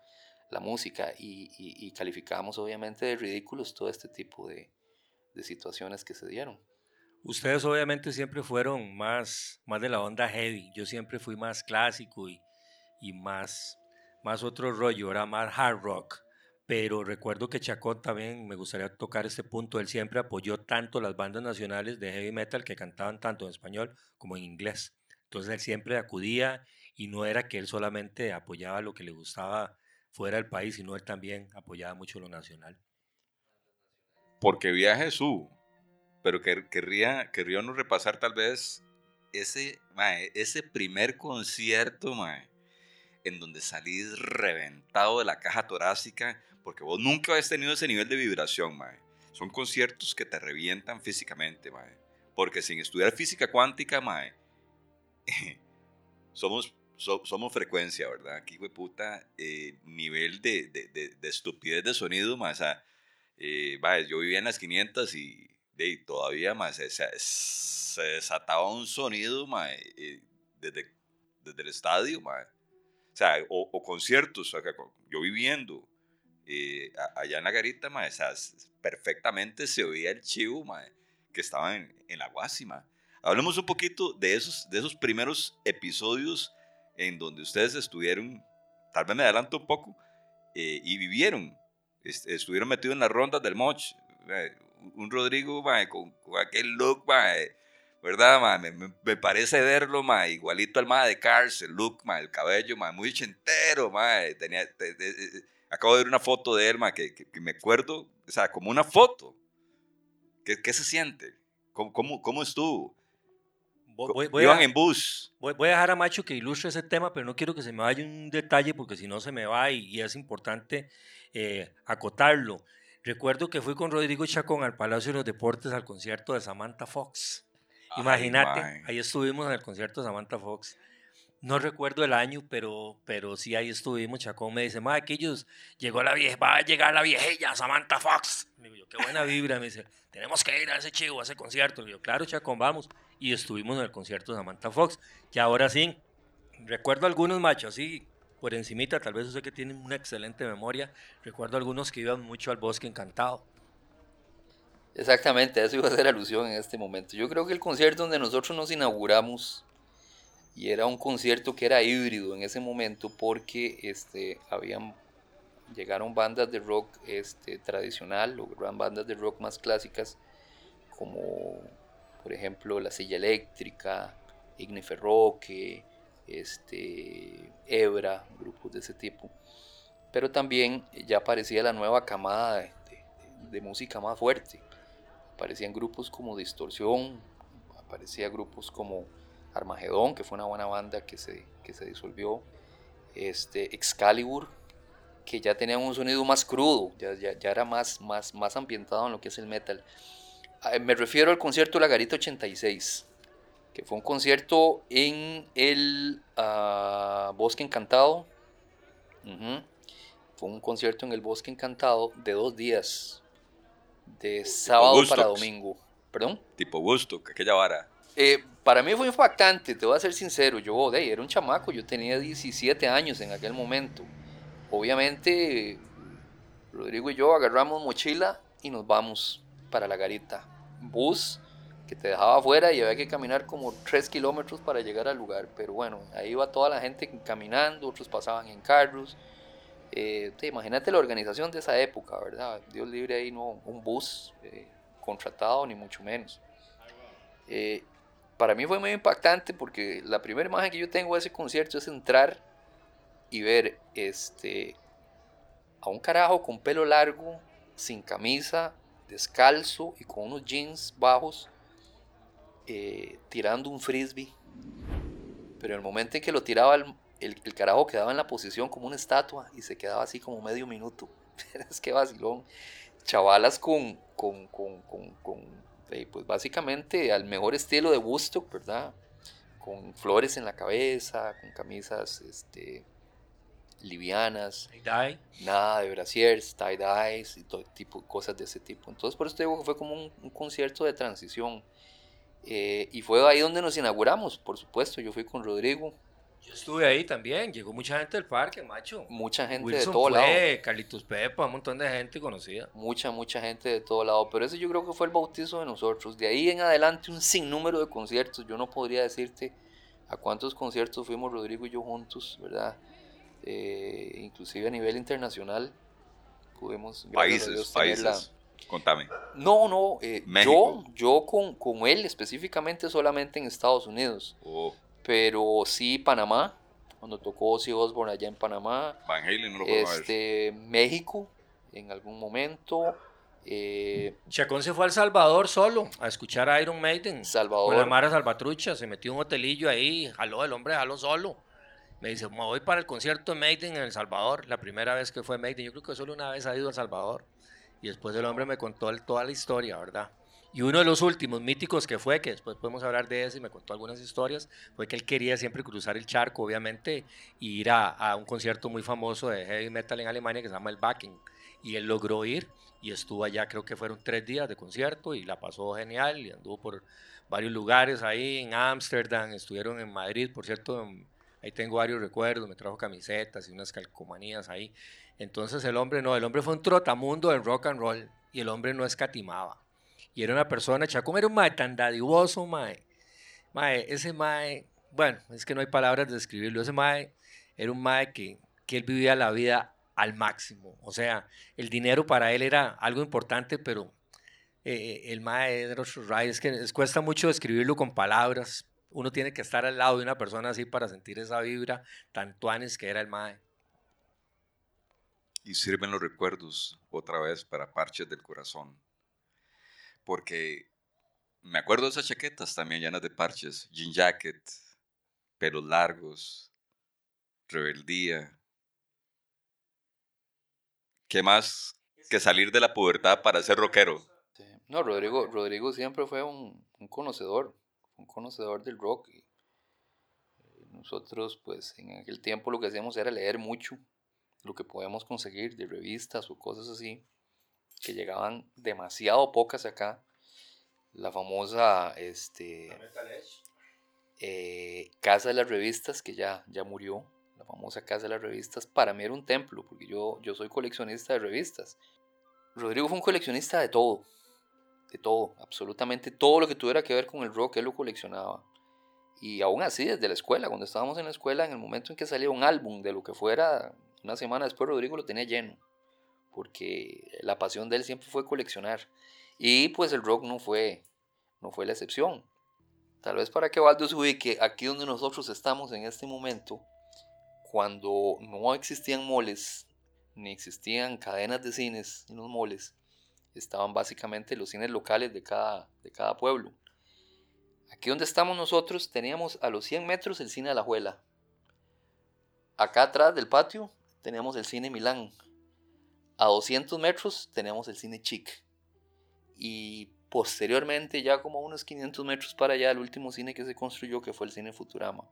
La música y, y, y calificábamos obviamente de ridículos todo este tipo de, de situaciones que se dieron. Ustedes obviamente siempre fueron más, más de la onda heavy, yo siempre fui más clásico y, y más, más otro rollo, era más hard rock. Pero recuerdo que Chacón también, me gustaría tocar este punto, él siempre apoyó tanto las bandas nacionales de heavy metal que cantaban tanto en español como en inglés. Entonces él siempre acudía y no era que él solamente apoyaba lo que le gustaba fuera del país, sino él también apoyaba mucho lo nacional porque vi a Jesús, pero que, querría, querría no repasar tal vez ese, ese primer concierto, en donde salís reventado de la caja torácica, porque vos nunca habéis tenido ese nivel de vibración, Son conciertos que te revientan físicamente, Porque sin estudiar física cuántica, somos, somos frecuencia, ¿verdad? Aquí, güey, puta, eh, nivel de, de, estupidez de sonido, o sea, eh, yo vivía en las 500 y, todavía más se, desataba un sonido eh, desde, desde, el estadio. O sea, o, conciertos, yo viviendo eh, allá en la garita, perfectamente se oía el chivo que estaba en, la guasima. Hablemos un poquito de esos, de esos primeros episodios en donde ustedes estuvieron, tal vez me adelanto un poco, y vivieron estuvieron metidos en las rondas del Moch. Un Rodrigo con, aquel look, ¿verdad? Me, parece verlo igualito al ma de Cars, el look, el cabello, muy chentero. Tenía, acabo de ver una foto de él que, me acuerdo, o sea, como una foto. ¿Qué, qué se siente? ¿Cómo, cómo, cómo estuvo? Voy, Iban en bus. Voy, a dejar a Macho que ilustre ese tema, pero no quiero que se me vaya un detalle porque si no se me va y es importante eh, acotarlo. Recuerdo que fui con Rodrigo Chacón al Palacio de los Deportes al concierto de Samantha Fox. Imagínate, ahí estuvimos en el concierto de Samantha Fox. No recuerdo el año, pero, pero sí ahí estuvimos. Chacón me dice, ma, ellos llegó la vieja, va a llegar la viejilla, Samantha Fox. Me digo, qué buena vibra. Me dice, tenemos que ir a ese chivo, a ese concierto. Le digo, claro, Chacón, vamos. Y estuvimos en el concierto de Samantha Fox. Y ahora sí, recuerdo algunos machos, sí, por encimita, tal vez usted que tiene una excelente memoria, recuerdo algunos que iban mucho al bosque encantado. Exactamente, a eso iba a hacer alusión en este momento. Yo creo que el concierto donde nosotros nos inauguramos, y era un concierto que era híbrido en ese momento porque este, habían, llegaron bandas de rock este, tradicional, o bandas de rock más clásicas, como por ejemplo La Silla Eléctrica, Igniferroque, este, Hebra, grupos de ese tipo. Pero también ya aparecía la nueva camada de, música más fuerte. Aparecían grupos como Distorsión, aparecía grupos como Armagedón, que fue una buena banda que se, que se disolvió. Este, Excalibur, que ya tenía un sonido más crudo, ya, ya, era más, más, más ambientado en lo que es el metal. Ah, me refiero al concierto La Garita 86 que fue un concierto en el ah, Bosque Encantado. Fue un concierto en el Bosque Encantado de dos días, de sábado para domingo. ¿Perdón? Tipo gusto, aquella vara. Eh, para mí fue impactante, te voy a ser sincero. Yo de, era un chamaco, yo tenía 17 años en aquel momento. Obviamente, Rodrigo y yo agarramos mochila y nos vamos para la garita. Bus que te dejaba afuera y había que caminar como 3 kilómetros para llegar al lugar. Pero bueno, ahí iba toda la gente caminando, otros pasaban en carros. Eh, imagínate la organización de esa época, ¿verdad? Dios libre ahí, no un bus eh, contratado, ni mucho menos. Eh, para mí fue muy impactante porque la primera imagen que yo tengo de ese concierto es entrar y ver este, a un carajo con pelo largo, sin camisa, descalzo y con unos jeans bajos, eh, tirando un frisbee. Pero el momento en que lo tiraba, el, el, carajo quedaba en la posición como una estatua y se quedaba así como medio minuto. es que vacilón. Chavalas con, con, con, con este, pues básicamente al mejor estilo de Woodstock, ¿verdad? Con flores en la cabeza, con camisas este, livianas, nada de brasiers, tie-dyes y todo tipo cosas de ese tipo. Entonces por eso te digo que fue como un, concierto de transición. Eh, y fue ahí donde nos inauguramos, por supuesto. Yo fui con Rodrigo, yo estuve ahí también, llegó mucha gente del parque, macho. Mucha gente de todo lado. Carlitos Pepa, un montón de gente conocida. Mucha, mucha gente de todo lado. Pero ese yo creo que fue el bautizo de nosotros. De ahí en adelante un sinnúmero de conciertos. Yo no podría decirte a cuántos conciertos fuimos Rodrigo y yo juntos, ¿verdad? Eh, inclusive a nivel internacional pudimos... Países, países. Contame. No, no, eh, yo, yo con, con, él específicamente solamente en Estados Unidos. Oh. Pero sí, Panamá, cuando tocó Ozzy Osbourne allá en Panamá. Van Halen no lo este, México, en algún momento. Eh, Chacón se fue al Salvador solo a escuchar a Iron Maiden. Salvador. Con la Mara Salvatrucha, se metió en un hotelillo ahí, jaló el hombre, jaló solo. Me dice, me voy para el concierto de Maiden en El Salvador, la primera vez que fue Maiden. Yo creo que solo una vez ha ido a El Salvador. Y después el hombre me contó toda la historia, ¿verdad? Y uno de los últimos míticos que fue, que después podemos hablar de eso y me contó algunas historias, fue que él quería siempre cruzar el charco, obviamente, y ir a, un concierto muy famoso de heavy metal en Alemania que se llama el Backen. Y él logró ir y estuvo allá, creo que fueron tres días de concierto y la pasó genial y anduvo por varios lugares ahí, en Ámsterdam, estuvieron en Madrid, por cierto, ahí tengo varios recuerdos, me trajo camisetas y unas calcomanías ahí. Entonces el hombre no, el hombre fue un trotamundo del rock and roll y el hombre no escatimaba y era una persona, Chacón era un mae tan dadivoso, mae. Mae, ese mae, bueno, es que no hay palabras de describirlo, ese mae era un mae que, que él vivía la vida al máximo. O sea, el dinero para él era algo importante, pero eh, el mae de los es que les cuesta mucho describirlo con palabras. Uno tiene que estar al lado de una persona así para sentir esa vibra tan tuanes que era el mae. Y sirven los recuerdos otra vez para parches del corazón porque me acuerdo de esas chaquetas también llenas de parches, jean jacket, pelos largos, rebeldía. ¿Qué más que salir de la pubertad para ser rockero? No, Rodrigo, Rodrigo siempre fue un, conocedor, un conocedor del rock. Y eh, nosotros, pues, en aquel tiempo lo que hacíamos era leer mucho lo que podíamos conseguir de revistas o cosas así que llegaban demasiado pocas acá. La famosa este, eh, Casa de las Revistas, que ya, ya murió. La famosa Casa de las Revistas, para mí era un templo, porque yo, yo soy coleccionista de revistas. Rodrigo fue un coleccionista de todo, de todo, absolutamente todo lo que tuviera que ver con el rock, él lo coleccionaba. Y aún así, desde la escuela, cuando estábamos en la escuela, en el momento en que salía un álbum de lo que fuera, una semana después Rodrigo lo tenía lleno porque la pasión de él siempre fue coleccionar. Y pues el rock no fue, no fue la excepción. Tal vez para que Valdo se ubique aquí donde nosotros estamos en este momento, cuando no existían moles, ni existían cadenas de cines en los moles, estaban básicamente los cines locales de cada, de cada pueblo. Aquí donde estamos nosotros teníamos a los 100 metros el cine de la Juela. Acá atrás del patio teníamos el cine Milán. A 200 metros tenemos el cine Chic. Y posteriormente, ya como unos 500 metros para allá, el último cine que se construyó, que fue el cine Futurama.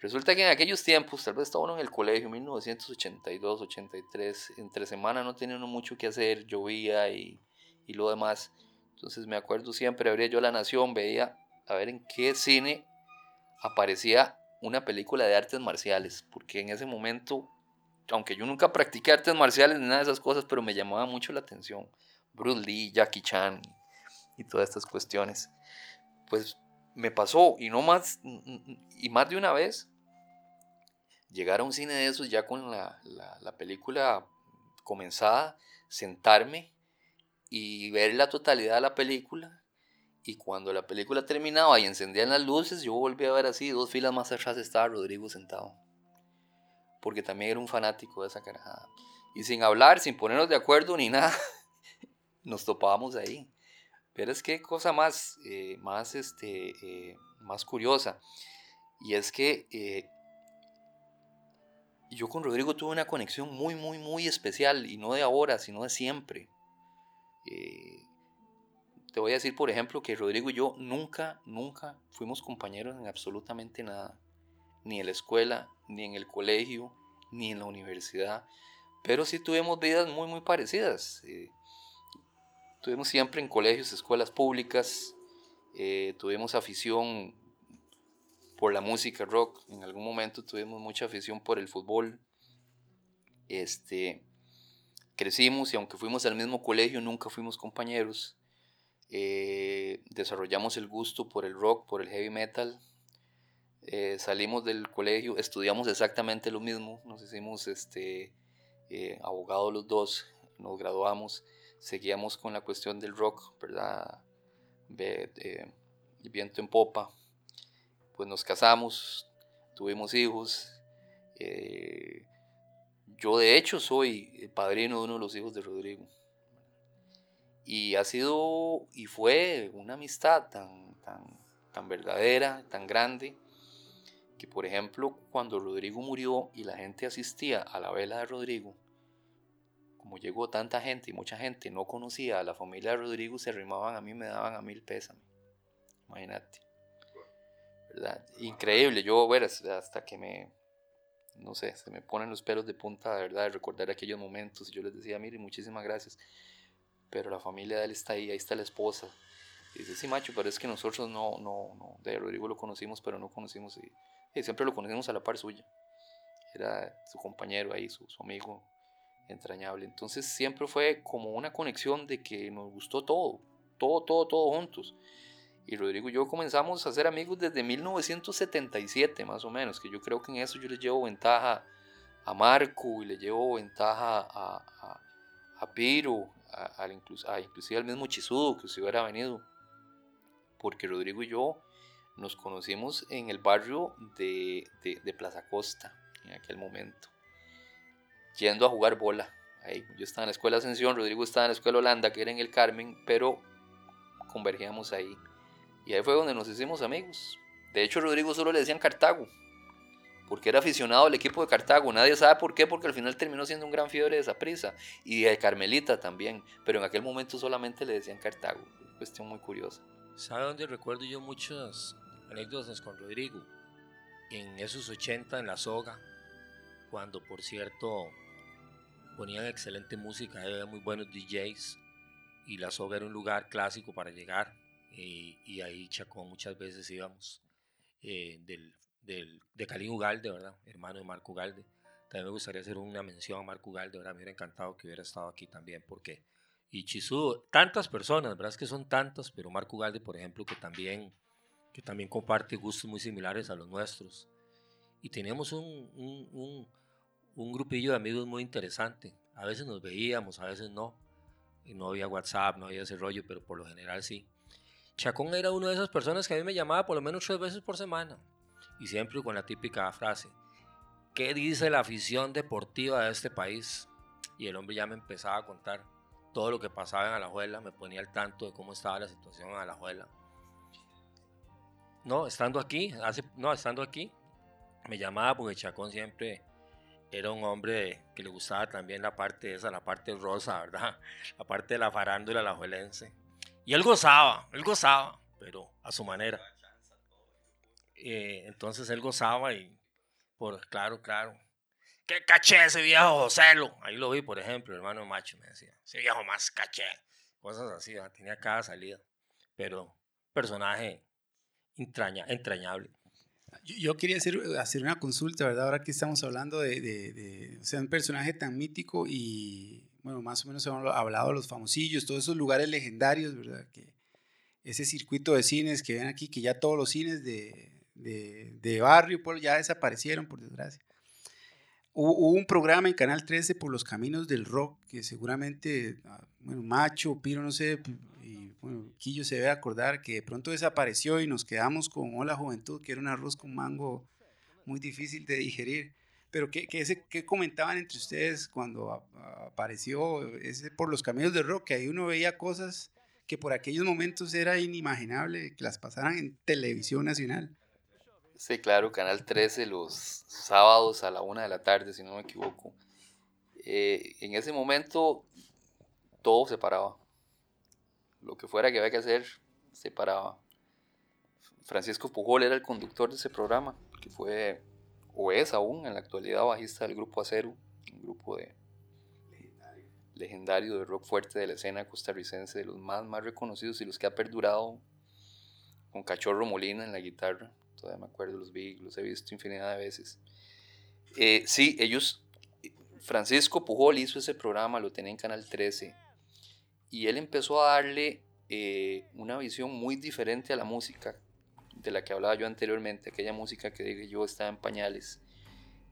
Resulta que en aquellos tiempos, tal vez estaba uno en el colegio, 1982, 83, entre semana no tenía uno mucho que hacer, llovía y, y lo demás. Entonces me acuerdo siempre, abría yo La Nación, veía a ver en qué cine aparecía una película de artes marciales, porque en ese momento, aunque yo nunca practiqué artes marciales ni nada de esas cosas, pero me llamaba mucho la atención. Bruce Lee, Jackie Chan y todas estas cuestiones. Pues me pasó, y no más, y más de una vez, llegar a un cine de esos ya con la, la película comenzada, sentarme y ver la totalidad de la película y cuando la película terminaba y encendían las luces, yo volví a ver así, dos filas más atrás estaba Rodrigo sentado. Porque también era un fanático de esa carajada. Y sin hablar, sin ponernos de acuerdo ni nada, nos topábamos ahí. Pero es que cosa más, eh, más, este, eh, más curiosa. Y es que eh, yo con Rodrigo tuve una conexión muy, muy, muy especial. Y no de ahora, sino de siempre. Te voy a decir, por ejemplo, que Rodrigo y yo nunca, nunca fuimos compañeros en absolutamente nada. Ni en la escuela, ni en el colegio, ni en la universidad. Pero sí tuvimos vidas muy, muy parecidas. Tuvimos siempre en colegios, escuelas públicas. Eh, tuvimos afición por la música rock. En algún momento tuvimos mucha afición por el fútbol. Este, crecimos y aunque fuimos al mismo colegio, nunca fuimos compañeros. Eh, desarrollamos el gusto por el rock, por el heavy metal. Eh, salimos del colegio, estudiamos exactamente lo mismo, nos hicimos este, abogados los dos, nos graduamos, seguíamos con la cuestión del rock, ¿verdad? viento en popa, pues nos casamos, tuvimos hijos. yo de hecho soy padrino de uno de los hijos de Rodrigo. Y ha sido y fue una amistad tan, tan, tan verdadera, tan grande, que por ejemplo cuando Rodrigo murió y la gente asistía a la vela de Rodrigo, como llegó tanta gente y mucha gente no conocía a la familia de Rodrigo, se arrimaban a mí, me daban a mil pésame. Imagínate. ¿Verdad? Increíble, yo, ver, hasta que me, no sé, se me ponen los pelos de punta, de verdad, de recordar aquellos momentos. Y yo les decía, mire, muchísimas gracias pero la familia de él está ahí, ahí está la esposa. Y dice, sí, macho, pero es que nosotros no, no, no, de Rodrigo lo conocimos, pero no conocimos, y, siempre lo conocimos a la par suya. Era su compañero ahí, su, su amigo entrañable. Entonces siempre fue como una conexión de que nos gustó todo, todo, todo, todo juntos. Y Rodrigo y yo comenzamos a ser amigos desde 1977, más o menos, que yo creo que en eso yo le llevo ventaja a Marco y le llevo ventaja a, a, a Piro a, inclusive al mismo Chisudo que se hubiera venido, porque Rodrigo y yo nos conocimos en el barrio de, de, Plaza Costa en aquel momento, yendo a jugar bola. Ahí, yo estaba en la escuela Ascensión, Rodrigo estaba en la escuela Holanda, que era en el Carmen, pero convergíamos ahí. Y ahí fue donde nos hicimos amigos. De hecho, Rodrigo solo le decían Cartago porque era aficionado al equipo de Cartago. Nadie sabe por qué, porque al final terminó siendo un gran fiebre de esa prisa y de Carmelita también, pero en aquel momento solamente le decían Cartago. Cuestión muy curiosa. ¿Sabe dónde recuerdo yo muchas anécdotas con Rodrigo? En esos 80 en la soga, cuando por cierto ponían excelente música, había muy buenos DJs y la soga era un lugar clásico para llegar y, ahí Chacón muchas veces íbamos eh, del de Calín Ugalde, ¿verdad? Hermano de Marco Ugalde. También me gustaría hacer una mención a Marco Ugalde, ¿verdad? Me hubiera encantado que hubiera estado aquí también, porque... Y Chisudo, tantas personas, ¿verdad? Es que son tantas, pero Marco Ugalde, por ejemplo, que también, que también comparte gustos muy similares a los nuestros. Y teníamos un, un, un, un grupillo de amigos muy interesante. A veces nos veíamos, a veces no. Y no había WhatsApp, no había ese rollo, pero por lo general sí. Chacón era una de esas personas que a mí me llamaba por lo menos tres veces por semana y siempre con la típica frase, ¿qué dice la afición deportiva de este país? Y el hombre ya me empezaba a contar todo lo que pasaba en Alajuela, me ponía al tanto de cómo estaba la situación en Alajuela. No, estando aquí, hace, no, estando aquí, me llamaba porque Chacón siempre era un hombre que le gustaba también la parte esa, la parte rosa, ¿verdad? La parte de la farándula alajuelense. Y él gozaba, él gozaba, pero a su manera. Eh, entonces él gozaba y, por claro, claro. ¿Qué caché ese viejo Joselo? Ahí lo vi, por ejemplo, el hermano Macho me decía. Ese viejo más caché. cosas así, tenía cada salida, pero personaje entraña, entrañable. Yo, quería hacer, hacer una consulta, ¿verdad? Ahora que estamos hablando de, de, un personaje tan mítico y, bueno, más o menos hemos hablado de los famosillos, todos esos lugares legendarios, ¿verdad? Que ese circuito de cines que ven aquí, que ya todos los cines de, de, barrio pues, ya desaparecieron, por desgracia. Hubo, un programa en Canal 13 por los caminos del rock, que seguramente, ah, bueno, Macho, Piro, no sé, bueno, Quillo se debe acordar que de pronto desapareció y nos quedamos con Hola Juventud, que era un arroz con mango muy difícil de digerir. Pero ¿qué, qué, qué comentaban entre ustedes cuando apareció ese por los caminos del rock? Que ahí uno veía cosas que por aquellos momentos era inimaginable que las pasaran en televisión nacional. Sí, claro, Canal 13 los sábados a la una de la tarde, si no me equivoco. Eh, en ese momento todo se paraba. Lo que fuera que había que hacer, se paraba. Francisco Pujol era el conductor de ese programa, que fue, o es aún en la actualidad, bajista del grupo Acero, un grupo de legendario de rock fuerte de la escena costarricense, de los más, más reconocidos y los que ha perdurado con Cachorro Molina en la guitarra. Todavía me acuerdo, los vi, los he visto infinidad de veces. Eh, sí, ellos, Francisco Pujol hizo ese programa, lo tenía en Canal 13, y él empezó a darle eh, una visión muy diferente a la música de la que hablaba yo anteriormente, aquella música que dije yo estaba en pañales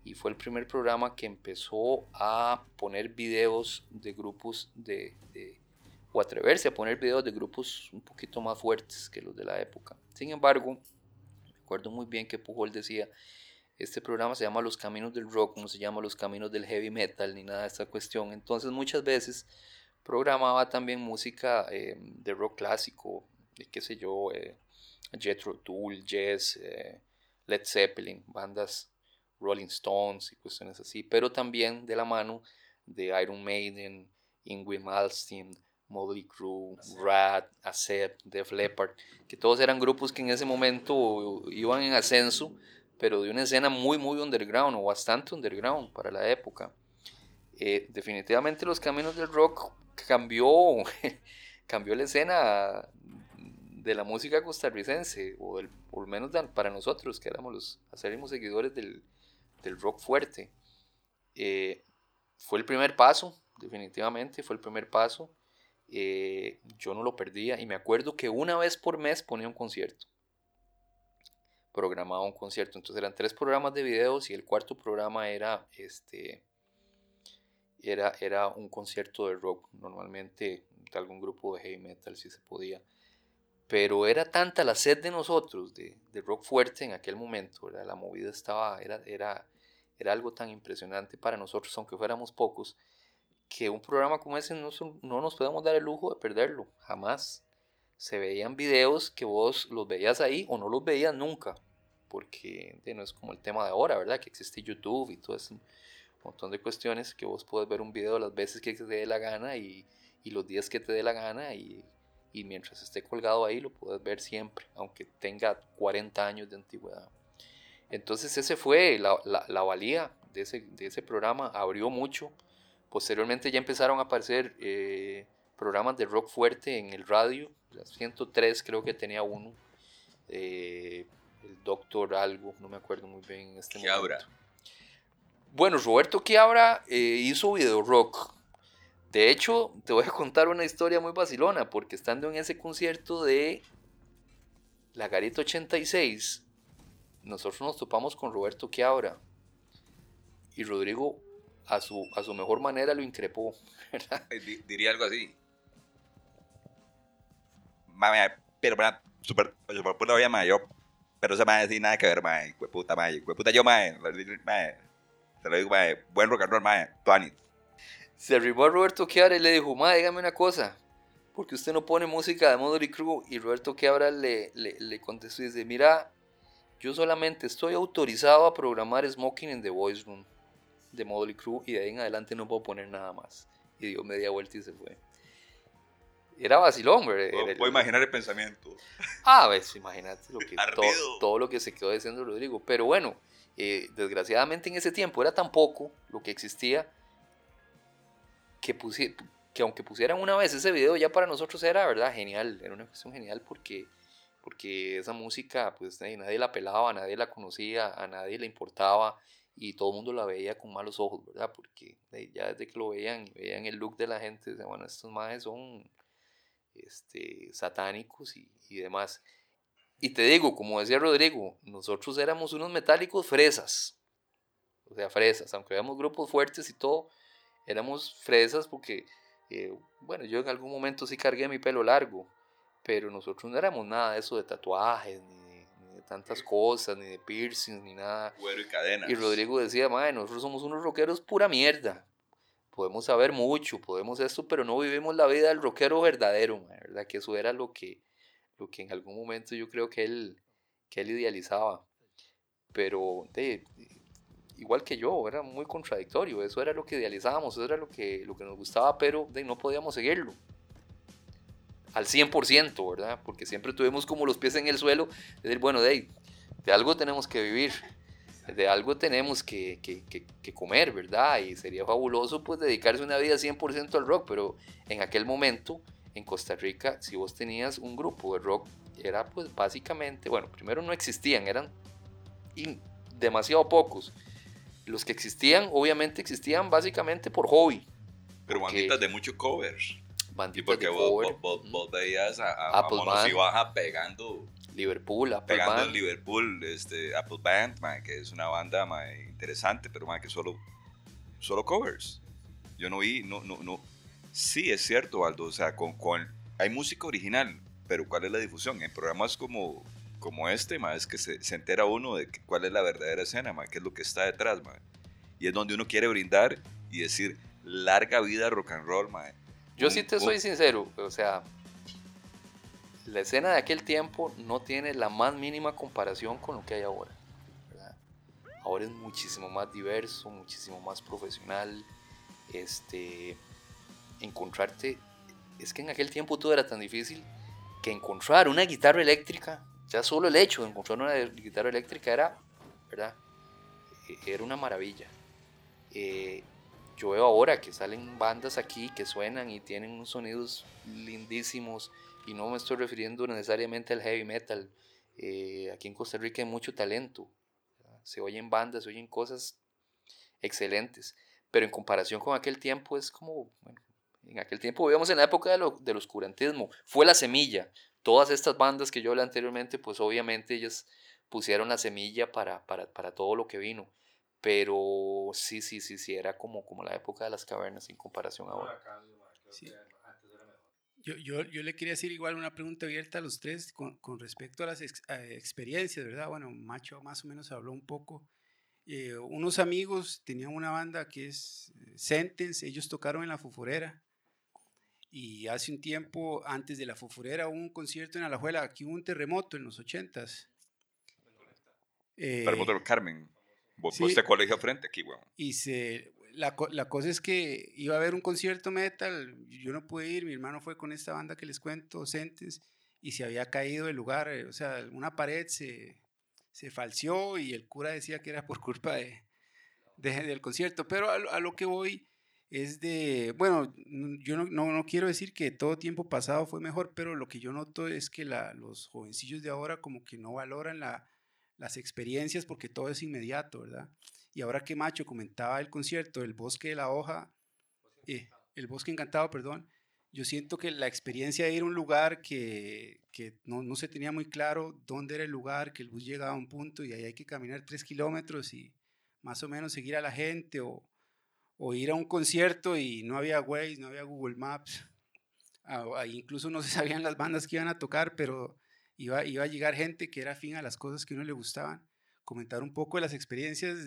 y fue el primer programa que empezó a poner videos de grupos de, o atreverse a poner videos de grupos un poquito más fuertes que los de la época. Sin embargo, recuerdo muy bien que Pujol decía, este programa se llama Los Caminos del Rock, no se llama Los Caminos del Heavy Metal ni nada de esta cuestión. Entonces muchas veces programaba también música eh, de rock clásico, de qué sé yo, eh, Jethro Tull, Jazz, eh, Led Zeppelin, bandas Rolling Stones y cuestiones así, pero también de la mano de Iron Maiden, Ingrid Malmsteen, Motley Crue, Rat, Acep, Def Leppard, que todos eran grupos que en ese momento iban en ascenso, pero de una escena muy, muy underground o bastante underground para la época. Eh, definitivamente los caminos del rock cambió, cambió la escena de la música costarricense, o lo menos para nosotros, que éramos los acérrimos seguidores del, del rock fuerte. Eh, fue el primer paso, definitivamente, fue el primer paso. Eh, yo no lo perdía y me acuerdo que una vez por mes ponía un concierto. Programaba un concierto. Entonces eran tres programas de videos y el cuarto programa era este. Era, era un concierto de rock, normalmente de algún grupo de heavy metal si se podía. Pero era tanta la sed de nosotros de, de rock fuerte en aquel momento, la movida estaba, era, era, era algo tan impresionante para nosotros, aunque fuéramos pocos, que un programa como ese no, no nos podemos dar el lujo de perderlo, jamás. Se veían videos que vos los veías ahí o no los veías nunca, porque no es como el tema de ahora, ¿verdad? Que existe YouTube y todo ese montón de cuestiones que vos puedes ver un video las veces que te dé la gana y, y los días que te dé la gana y, y mientras esté colgado ahí lo puedes ver siempre, aunque tenga 40 años de antigüedad. Entonces ese fue la, la, valía de ese, de ese, programa, abrió mucho. Posteriormente ya empezaron a aparecer eh, programas de rock fuerte en el radio, 103 creo que tenía uno, eh, el Doctor algo, no me acuerdo muy bien en este momento. Bueno, Roberto Quiabra eh, hizo video rock. De hecho, te voy a contar una historia muy vacilona, porque estando en ese concierto de La Garita 86, nosotros nos topamos con Roberto Quiabra y Rodrigo a su, a su mejor manera lo increpó. Diría algo así. Pero para super, super puta vida, yo, pero se me va a decir nada que ver, ma, puta, ma, puta yo, ma, te lo digo, ma, buen rock and roll, ma, Tuani. Se arribó a Roberto Quiabra y le dijo, ma, dígame una cosa, porque usted no pone música de Modern Crew y Roberto Quiabra le, le, le contestó y dice, mira, yo solamente estoy autorizado a programar Smoking en The Voice Room de Model Crew y de ahí en adelante no puedo poner nada más. Y dio media vuelta y se fue. Era vacilón, ¿verdad? Puedo, imaginar el pensamiento. Ah, ves, imagínate lo que, todo, lo que se quedó diciendo Rodrigo. Pero bueno, eh, desgraciadamente en ese tiempo era tan poco lo que existía que que aunque pusieran una vez ese video, ya para nosotros era, ¿verdad? Genial, era una cuestión genial porque, porque esa música, pues nadie la pelaba, nadie la conocía, a nadie le importaba y todo el mundo la veía con malos ojos, ¿verdad? Porque ya desde que lo veían, veían el look de la gente, decían, bueno, estos majes son este, satánicos y, y demás. Y te digo, como decía Rodrigo, nosotros éramos unos metálicos fresas, o sea, fresas, aunque éramos grupos fuertes y todo, éramos fresas porque, eh, bueno, yo en algún momento sí cargué mi pelo largo, pero nosotros no éramos nada de eso de tatuajes, ni tantas cosas, ni de piercings, ni nada. y cadenas. Y Rodrigo decía, madre, nosotros somos unos rockeros pura mierda. Podemos saber mucho, podemos esto, pero no vivimos la vida del rockero verdadero, ¿verdad? Que eso era lo que, lo que en algún momento yo creo que él, que él idealizaba. Pero de, igual que yo, era muy contradictorio. Eso era lo que idealizábamos, eso era lo que, lo que nos gustaba, pero de, no podíamos seguirlo al 100%, ¿verdad? Porque siempre tuvimos como los pies en el suelo, decir, bueno, de, de algo tenemos que vivir, de algo tenemos que, que, que, comer, ¿verdad? Y sería fabuloso pues dedicarse una vida 100% al rock, pero en aquel momento en Costa Rica, si vos tenías un grupo de rock, era pues básicamente, bueno, primero no existían, eran demasiado pocos. Los que existían, obviamente existían básicamente por hobby. Pero banditas de muchos covers banditas y porque de vos, vos, vos, veías a, a Apple Band. Baja pegando, Liverpool, Apple pegando en Band. Liverpool, este, Apple Band, man, que es una banda man, interesante, pero man, que solo, solo covers. Yo no vi, no, no, no. Sí, es cierto, Aldo, o sea, con, con, hay música original, pero ¿cuál es la difusión? En programas como, como este, man, es que se, se entera uno de que- cuál es la verdadera escena, man, qué es lo que está detrás, man. Y es donde uno quiere brindar y decir, larga vida rock and roll, man. Yo Un- sí te un- soy sincero, o sea, la escena de aquel tiempo no tiene la más mínima comparación con lo que hay ahora. ¿verdad? Ahora es muchísimo más diverso, muchísimo más profesional. Este, encontrarte, es que en aquel tiempo todo era tan difícil que encontrar una guitarra eléctrica, ya solo el hecho de encontrar una guitarra eléctrica era, ¿verdad? E- Era una maravilla. Eh, yo veo ahora que salen bandas aquí que suenan y tienen unos sonidos lindísimos y no me estoy refiriendo necesariamente al heavy metal. Eh, aquí en Costa Rica hay mucho talento. Se oyen bandas, se oyen cosas excelentes. Pero en comparación con aquel tiempo es como, en aquel tiempo vivíamos en la época de lo- del oscurantismo. Fue la semilla. Todas estas bandas que yo hablé anteriormente, pues obviamente ellas pusieron la semilla para, para, para todo lo que vino. Pero sí, sí, sí, sí, era como, como la época de las cavernas en comparación ahora. Sí. Yo, yo, yo le quería hacer igual una pregunta abierta a los tres con, con respecto a las ex- a experiencias, ¿verdad? Bueno, Macho más o menos habló un poco. Eh, unos amigos tenían una banda que es eh, Sentence, ellos tocaron en la Foforera. Y hace un tiempo, antes de la Foforera, hubo un concierto en Alajuela, aquí hubo un terremoto en los ochentas. Eh, Terremoto del Carmen. Vos, sí. vos te colegio frente aquí, weón. y se, la, la cosa es que iba a haber un concierto metal, yo no pude ir, mi hermano fue con esta banda que les cuento, Sentence, y se había caído el lugar, eh, o sea, una pared se, se falseó y el cura decía que era por culpa de, de- del concierto, pero a lo que voy es de, bueno, yo no, no, no quiero decir que todo tiempo pasado fue mejor, pero lo que yo noto es que la, los jovencillos de ahora como que no valoran la, las experiencias porque todo es inmediato, ¿verdad? Y ahora que Macho comentaba el concierto, el bosque de la hoja, eh, el bosque encantado, perdón, yo siento que la experiencia de ir a un lugar que, que no, no se tenía muy claro dónde era el lugar, que el bus llegaba a un punto y ahí hay que caminar tres kilómetros y más o menos seguir a la gente o, o ir a un concierto y no había Waze, no había Google Maps, incluso no se sabían las bandas que iban a tocar, pero iba, iba a llegar gente que era afín a las cosas que a uno le gustaban comentar un poco de las experiencias,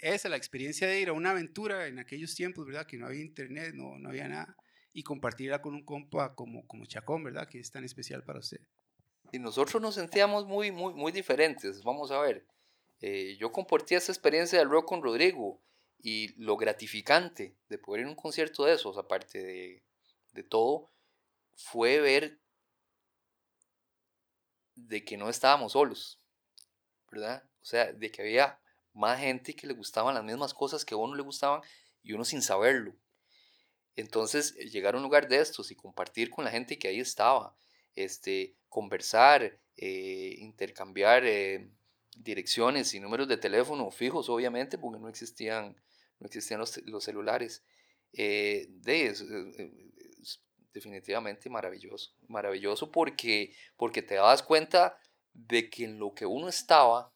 esa, la experiencia de ir a una aventura en aquellos tiempos, ¿verdad? Que no había internet, no, no había nada, y compartirla con un compa como, como Chacón, ¿verdad? Que es tan especial para usted. Y nosotros nos sentíamos muy, muy, muy diferentes. Vamos a ver. eh, yo compartí esa experiencia del rock con Rodrigo y lo gratificante de poder ir a un concierto de esos, aparte de, de todo, fue ver de que no estábamos solos, ¿verdad? O sea, de que había más gente que le gustaban las mismas cosas que a uno le gustaban y uno sin saberlo. Entonces, llegar a un lugar de estos y compartir con la gente que ahí estaba, este, conversar, eh, intercambiar eh, direcciones y números de teléfono fijos, obviamente, porque no existían, no existían los, los celulares. Eh, de, es, definitivamente maravilloso, maravilloso porque, porque te das cuenta de que en lo que uno estaba,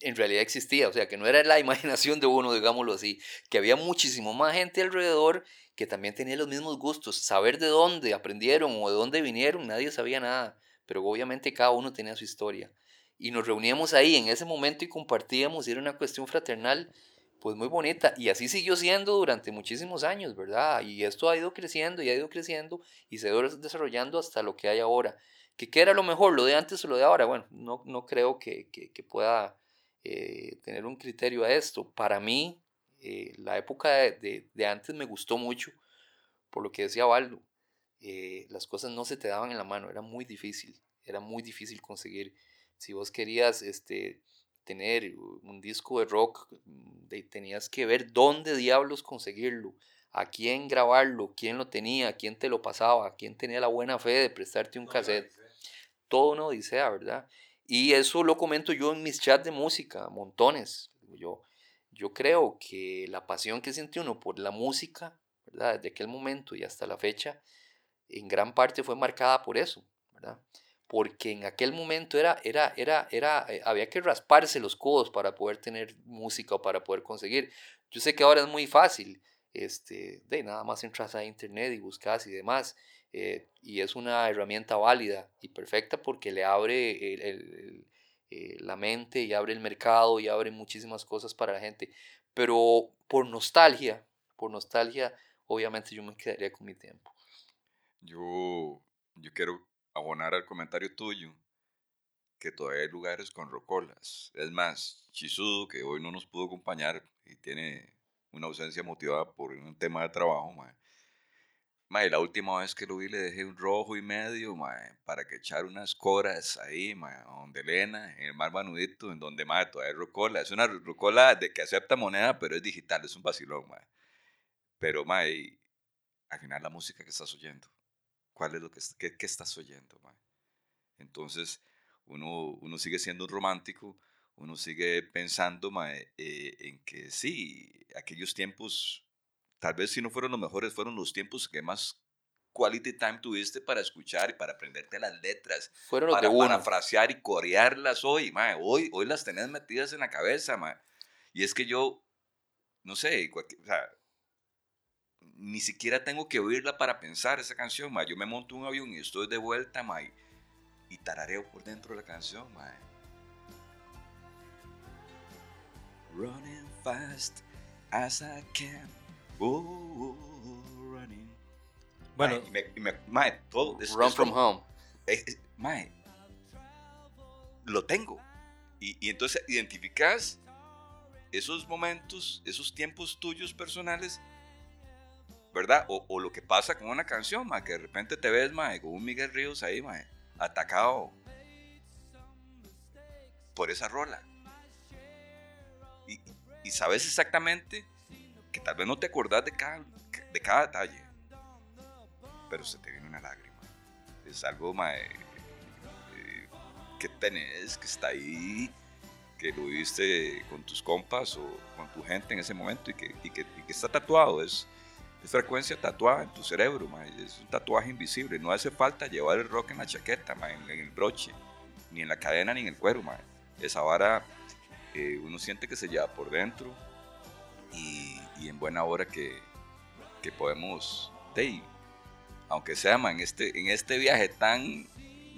en realidad existía, o sea, que no era la imaginación de uno, digámoslo así, que había muchísimo más gente alrededor que también tenía los mismos gustos, saber de dónde aprendieron o de dónde vinieron, nadie sabía nada, pero obviamente cada uno tenía su historia. Y nos reuníamos ahí en ese momento y compartíamos, y era una cuestión fraternal, pues muy bonita, y así siguió siendo durante muchísimos años, ¿verdad? Y esto ha ido creciendo y ha ido creciendo y se ha ido desarrollando hasta lo que hay ahora. ¿Que qué era lo mejor, lo de antes o lo de ahora? Bueno, no, no creo que, que, pueda eh, tener un criterio a esto. Para mí, eh, la época de, de, antes me gustó mucho, por lo que decía Waldo. Eh, las cosas no se te daban en la mano, era muy difícil, era muy difícil conseguir. Si vos querías este, tener un disco de rock, mm, tenías que ver dónde diablos conseguirlo, a quién grabarlo, quién lo tenía, quién te lo pasaba, quién tenía la buena fe de prestarte un cassette todo una odisea, ¿verdad? Y eso lo comento yo en mis chats de música, montones. Yo, yo creo que la pasión que siente uno por la música, ¿verdad? Desde aquel momento y hasta la fecha, en gran parte fue marcada por eso, ¿verdad? Porque en aquel momento era, era, era, era, eh, había que rasparse los codos para poder tener música o para poder conseguir. Yo sé que ahora es muy fácil, este, de nada más entras a internet y buscas y demás, eh, y es una herramienta válida y perfecta porque le abre eh, la mente y abre el mercado y abre muchísimas cosas para la gente. Pero por nostalgia, por nostalgia, obviamente yo me quedaría con mi tiempo. Yo, yo quiero abonar al comentario tuyo que todavía hay lugares con rocolas. Es más, Chisudo, que hoy no nos pudo acompañar y tiene una ausencia motivada por un tema de trabajo, Mae, la última vez que lo vi le dejé un rojo y medio, mae, para que echar unas coras ahí, mae, donde Elena, en el mar Banudito, en donde, mae, todavía hay rocola. Es una rocola de que acepta moneda, pero es digital, es un vacilón, mae. Pero, mae, al final la música que estás oyendo, ¿cuál es lo que, qué, qué estás oyendo, mae? Entonces, uno, uno sigue siendo un romántico, uno sigue pensando, eh, en que sí, aquellos tiempos tal vez si no fueron los mejores, fueron los tiempos que más quality time tuviste para escuchar y para aprenderte las letras. Fueron para de parafrasear y corearlas hoy, mae. Hoy, hoy las tenés metidas en la cabeza, mae. Y es que yo, no sé, o sea, ni siquiera tengo que oírla para pensar esa canción, mae. Yo me monto un avión y estoy de vuelta, mae. Y tarareo por dentro de la canción, mae. Running fast as I can Oh, running. Bueno, mae, todo Run from home. mae, lo tengo. Y, y, entonces identificas esos momentos, esos tiempos tuyos personales, ¿verdad? O, lo que pasa con una canción, mae, que de repente te ves, mae, con un Miguel Ríos ahí, mae, atacado por esa rola. Y, sabes exactamente que tal vez no te acordás de cada, de cada detalle, pero se te viene una lágrima. Es algo eh, que tenés, que está ahí, que lo viste con tus compas o con tu gente en ese momento y que, y que, y que está tatuado. Es, es, frecuencia tatuada en tu cerebro, es un tatuaje invisible. No hace falta llevar el rock en la chaqueta, en, el broche, ni en la cadena, ni en el cuero. Esa vara eh, uno siente que se lleva por dentro y y en buena hora que, podemos, de, aunque sea este, en este viaje tan,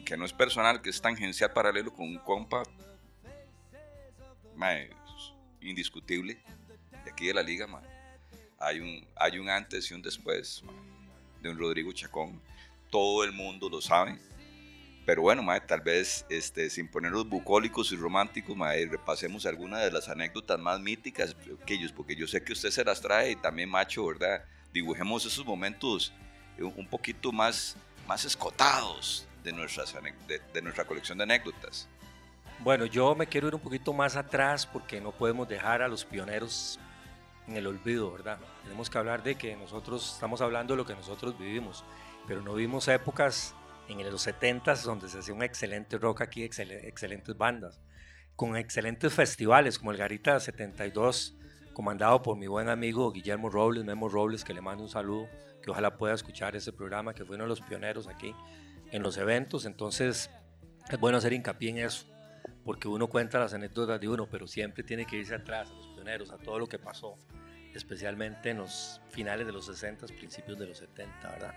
que no es personal, que es tangencial paralelo con un compa, indiscutible, de aquí de la liga, hay, un, hay un antes y un después de un Rodrigo Chacón, todo el mundo lo sabe pero bueno, tal vez este, sin ponernos bucólicos y románticos, repasemos algunas de las anécdotas más míticas que ellos, porque yo sé que usted se las trae y también Macho, ¿verdad? Dibujemos esos momentos un poquito más, más escotados de, nuestras, de nuestra colección de anécdotas. Bueno, yo me quiero ir un poquito más atrás porque no podemos dejar a los pioneros en el olvido, ¿verdad? Tenemos que hablar de que nosotros estamos hablando de lo que nosotros vivimos, pero no vimos épocas en los 70 donde se hacía un excelente rock aquí, excelentes bandas, con excelentes festivales como el Garita 72, comandado por mi buen amigo Guillermo Robles, Memo Robles, que le mando un saludo, que ojalá pueda escuchar ese programa, que fue uno de los pioneros aquí en los eventos. Entonces, es bueno hacer hincapié en eso, porque uno cuenta las anécdotas de uno, pero siempre tiene que irse atrás, a los a todo lo que pasó, especialmente en los finales de los 60, principios de los 70, ¿verdad?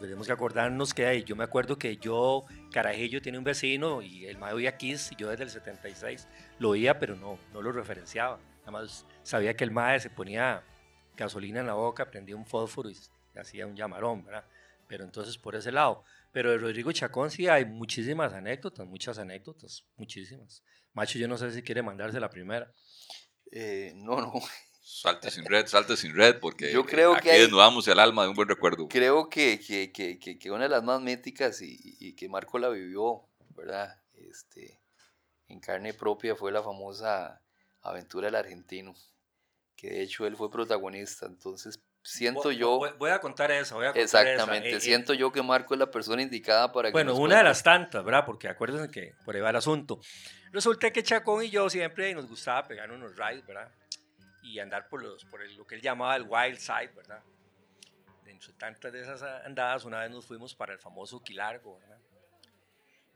Tenemos que acordarnos que hay, yo me acuerdo que yo, Carajillo tiene un vecino y el mae oía Kiss, y yo desde el 76 lo oía, pero no, no lo referenciaba. Nada más sabía que el mae se ponía gasolina en la boca, prendía un fósforo y hacía un llamarón, ¿verdad? Pero entonces por ese lado. Pero de Rodrigo Chacón sí hay muchísimas anécdotas, muchas anécdotas, muchísimas. Macho, yo no sé si quiere mandarse la primera. Eh, no, no. Salte sin red, salte sin red, porque yo creo aquí que desnudamos el alma de un buen recuerdo. Creo que, que, que, que, una de las más míticas y, y, que Marco la vivió, ¿verdad? Este, en carne propia fue la famosa aventura del argentino, que de hecho él fue protagonista, entonces siento yo... Voy, a contar eso, voy a contar Exactamente, eh, eh. siento yo que Marco es la persona indicada para que... Bueno, una de las tantas, ¿verdad? Porque acuérdense que por ahí va el asunto. Resulta que Chacón y yo siempre nos gustaba pegar unos rides, ¿verdad? y andar por, los, por lo que él llamaba el wild side, ¿verdad? Dentro de tantas de esas andadas, una vez nos fuimos para el famoso Quilargo, ¿verdad?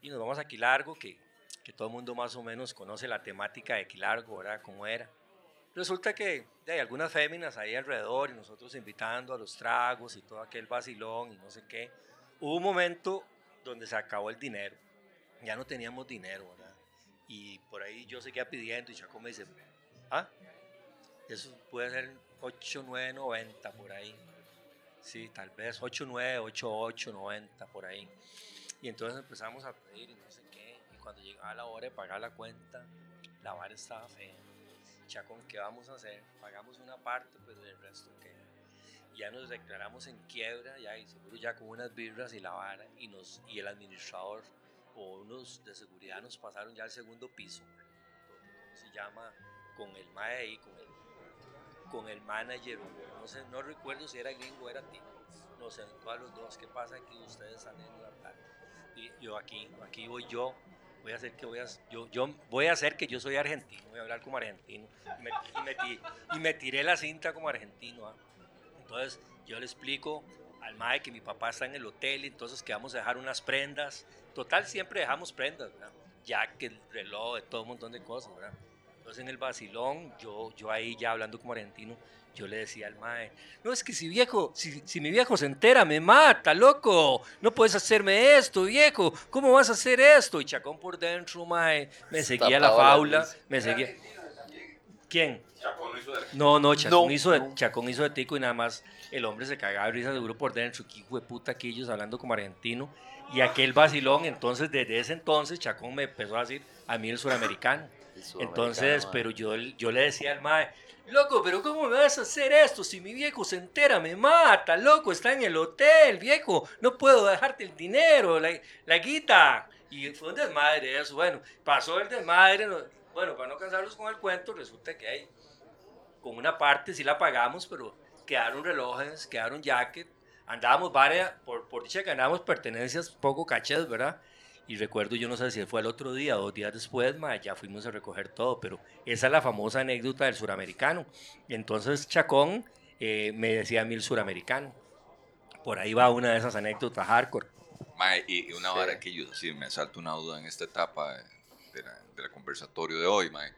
Y nos vamos a Quilargo, que, que todo el mundo más o menos conoce la temática de Quilargo, ¿verdad? Cómo era. Resulta que hay algunas féminas ahí alrededor y nosotros invitando a los tragos y todo aquel vacilón y no sé qué. Hubo un momento donde se acabó el dinero. Ya no teníamos dinero. Y por ahí yo seguía pidiendo y Chaco me dice, ¿ah? Eso puede ser 8, 9, 90 por ahí. Sí, tal vez 8, 9, 8, 8, 90 por ahí. Y entonces empezamos a pedir y no sé qué. Y cuando llegaba la hora de pagar la cuenta, la vara estaba fea. Ya con qué vamos a hacer, pagamos una parte, pues del resto que ya nos declaramos en quiebra, ya y seguro ya con unas birras y la vara, y, nos, y el administrador unos de seguridad nos pasaron ya al segundo piso, ¿cómo se llama? Con el MAE con el con el manager, no no recuerdo si era gringo o era ti, nos sentó a los dos, ¿qué pasa aquí? Ustedes están en la plata. Y yo aquí, aquí voy yo, voy a hacer que voy a, yo, yo voy a hacer que yo soy argentino, voy a hablar como argentino. Y me, y me, tiré la cinta como argentino. ¿ah? Entonces yo le explico al MAE que mi papá está en el hotel, entonces que vamos a dejar unas prendas. Total, siempre dejamos prendas, ¿verdad? que el reloj, de todo un montón de cosas, ¿verdad? Entonces en el vacilón, yo, yo ahí ya hablando como argentino, yo le decía al mae, no es que si viejo, si, si, mi viejo se entera me mata, loco, no puedes hacerme esto, viejo, ¿cómo vas a hacer esto? Y Chacón por dentro, mae, me seguía la faula, me seguía. ¿Quién? Chacón hizo de... No, no, Chacón, hizo de, Chacón hizo de tico y nada más el hombre se cagaba de risa seguro por dentro, que hijo de puta que ellos hablando como argentino. Y aquel vacilón, entonces desde ese entonces Chacón me empezó a decir a mí el suramericano. Entonces, pero yo, yo le decía al mae, loco, pero ¿cómo me vas a hacer esto? Si mi viejo se entera, me mata, loco, está en el hotel, viejo, no puedo dejarte el dinero, la, la guita. Y fue un desmadre eso, bueno, pasó el desmadre, bueno, para no cansarlos con el cuento, resulta que hay, con una parte sí la pagamos, pero quedaron relojes, quedaron jacket, andábamos varias, por, por dicha que andábamos pertenencias poco cachas, ¿verdad? Y recuerdo, yo no sé si fue el otro día o dos días después, ya fuimos a recoger todo, pero esa es la famosa anécdota del suramericano. Entonces Chacón eh, me decía a mí el suramericano. Por ahí va una de esas anécdotas hardcore. y, una hora que yo sí me salto una duda en esta etapa de la, conversatorio de hoy, mae.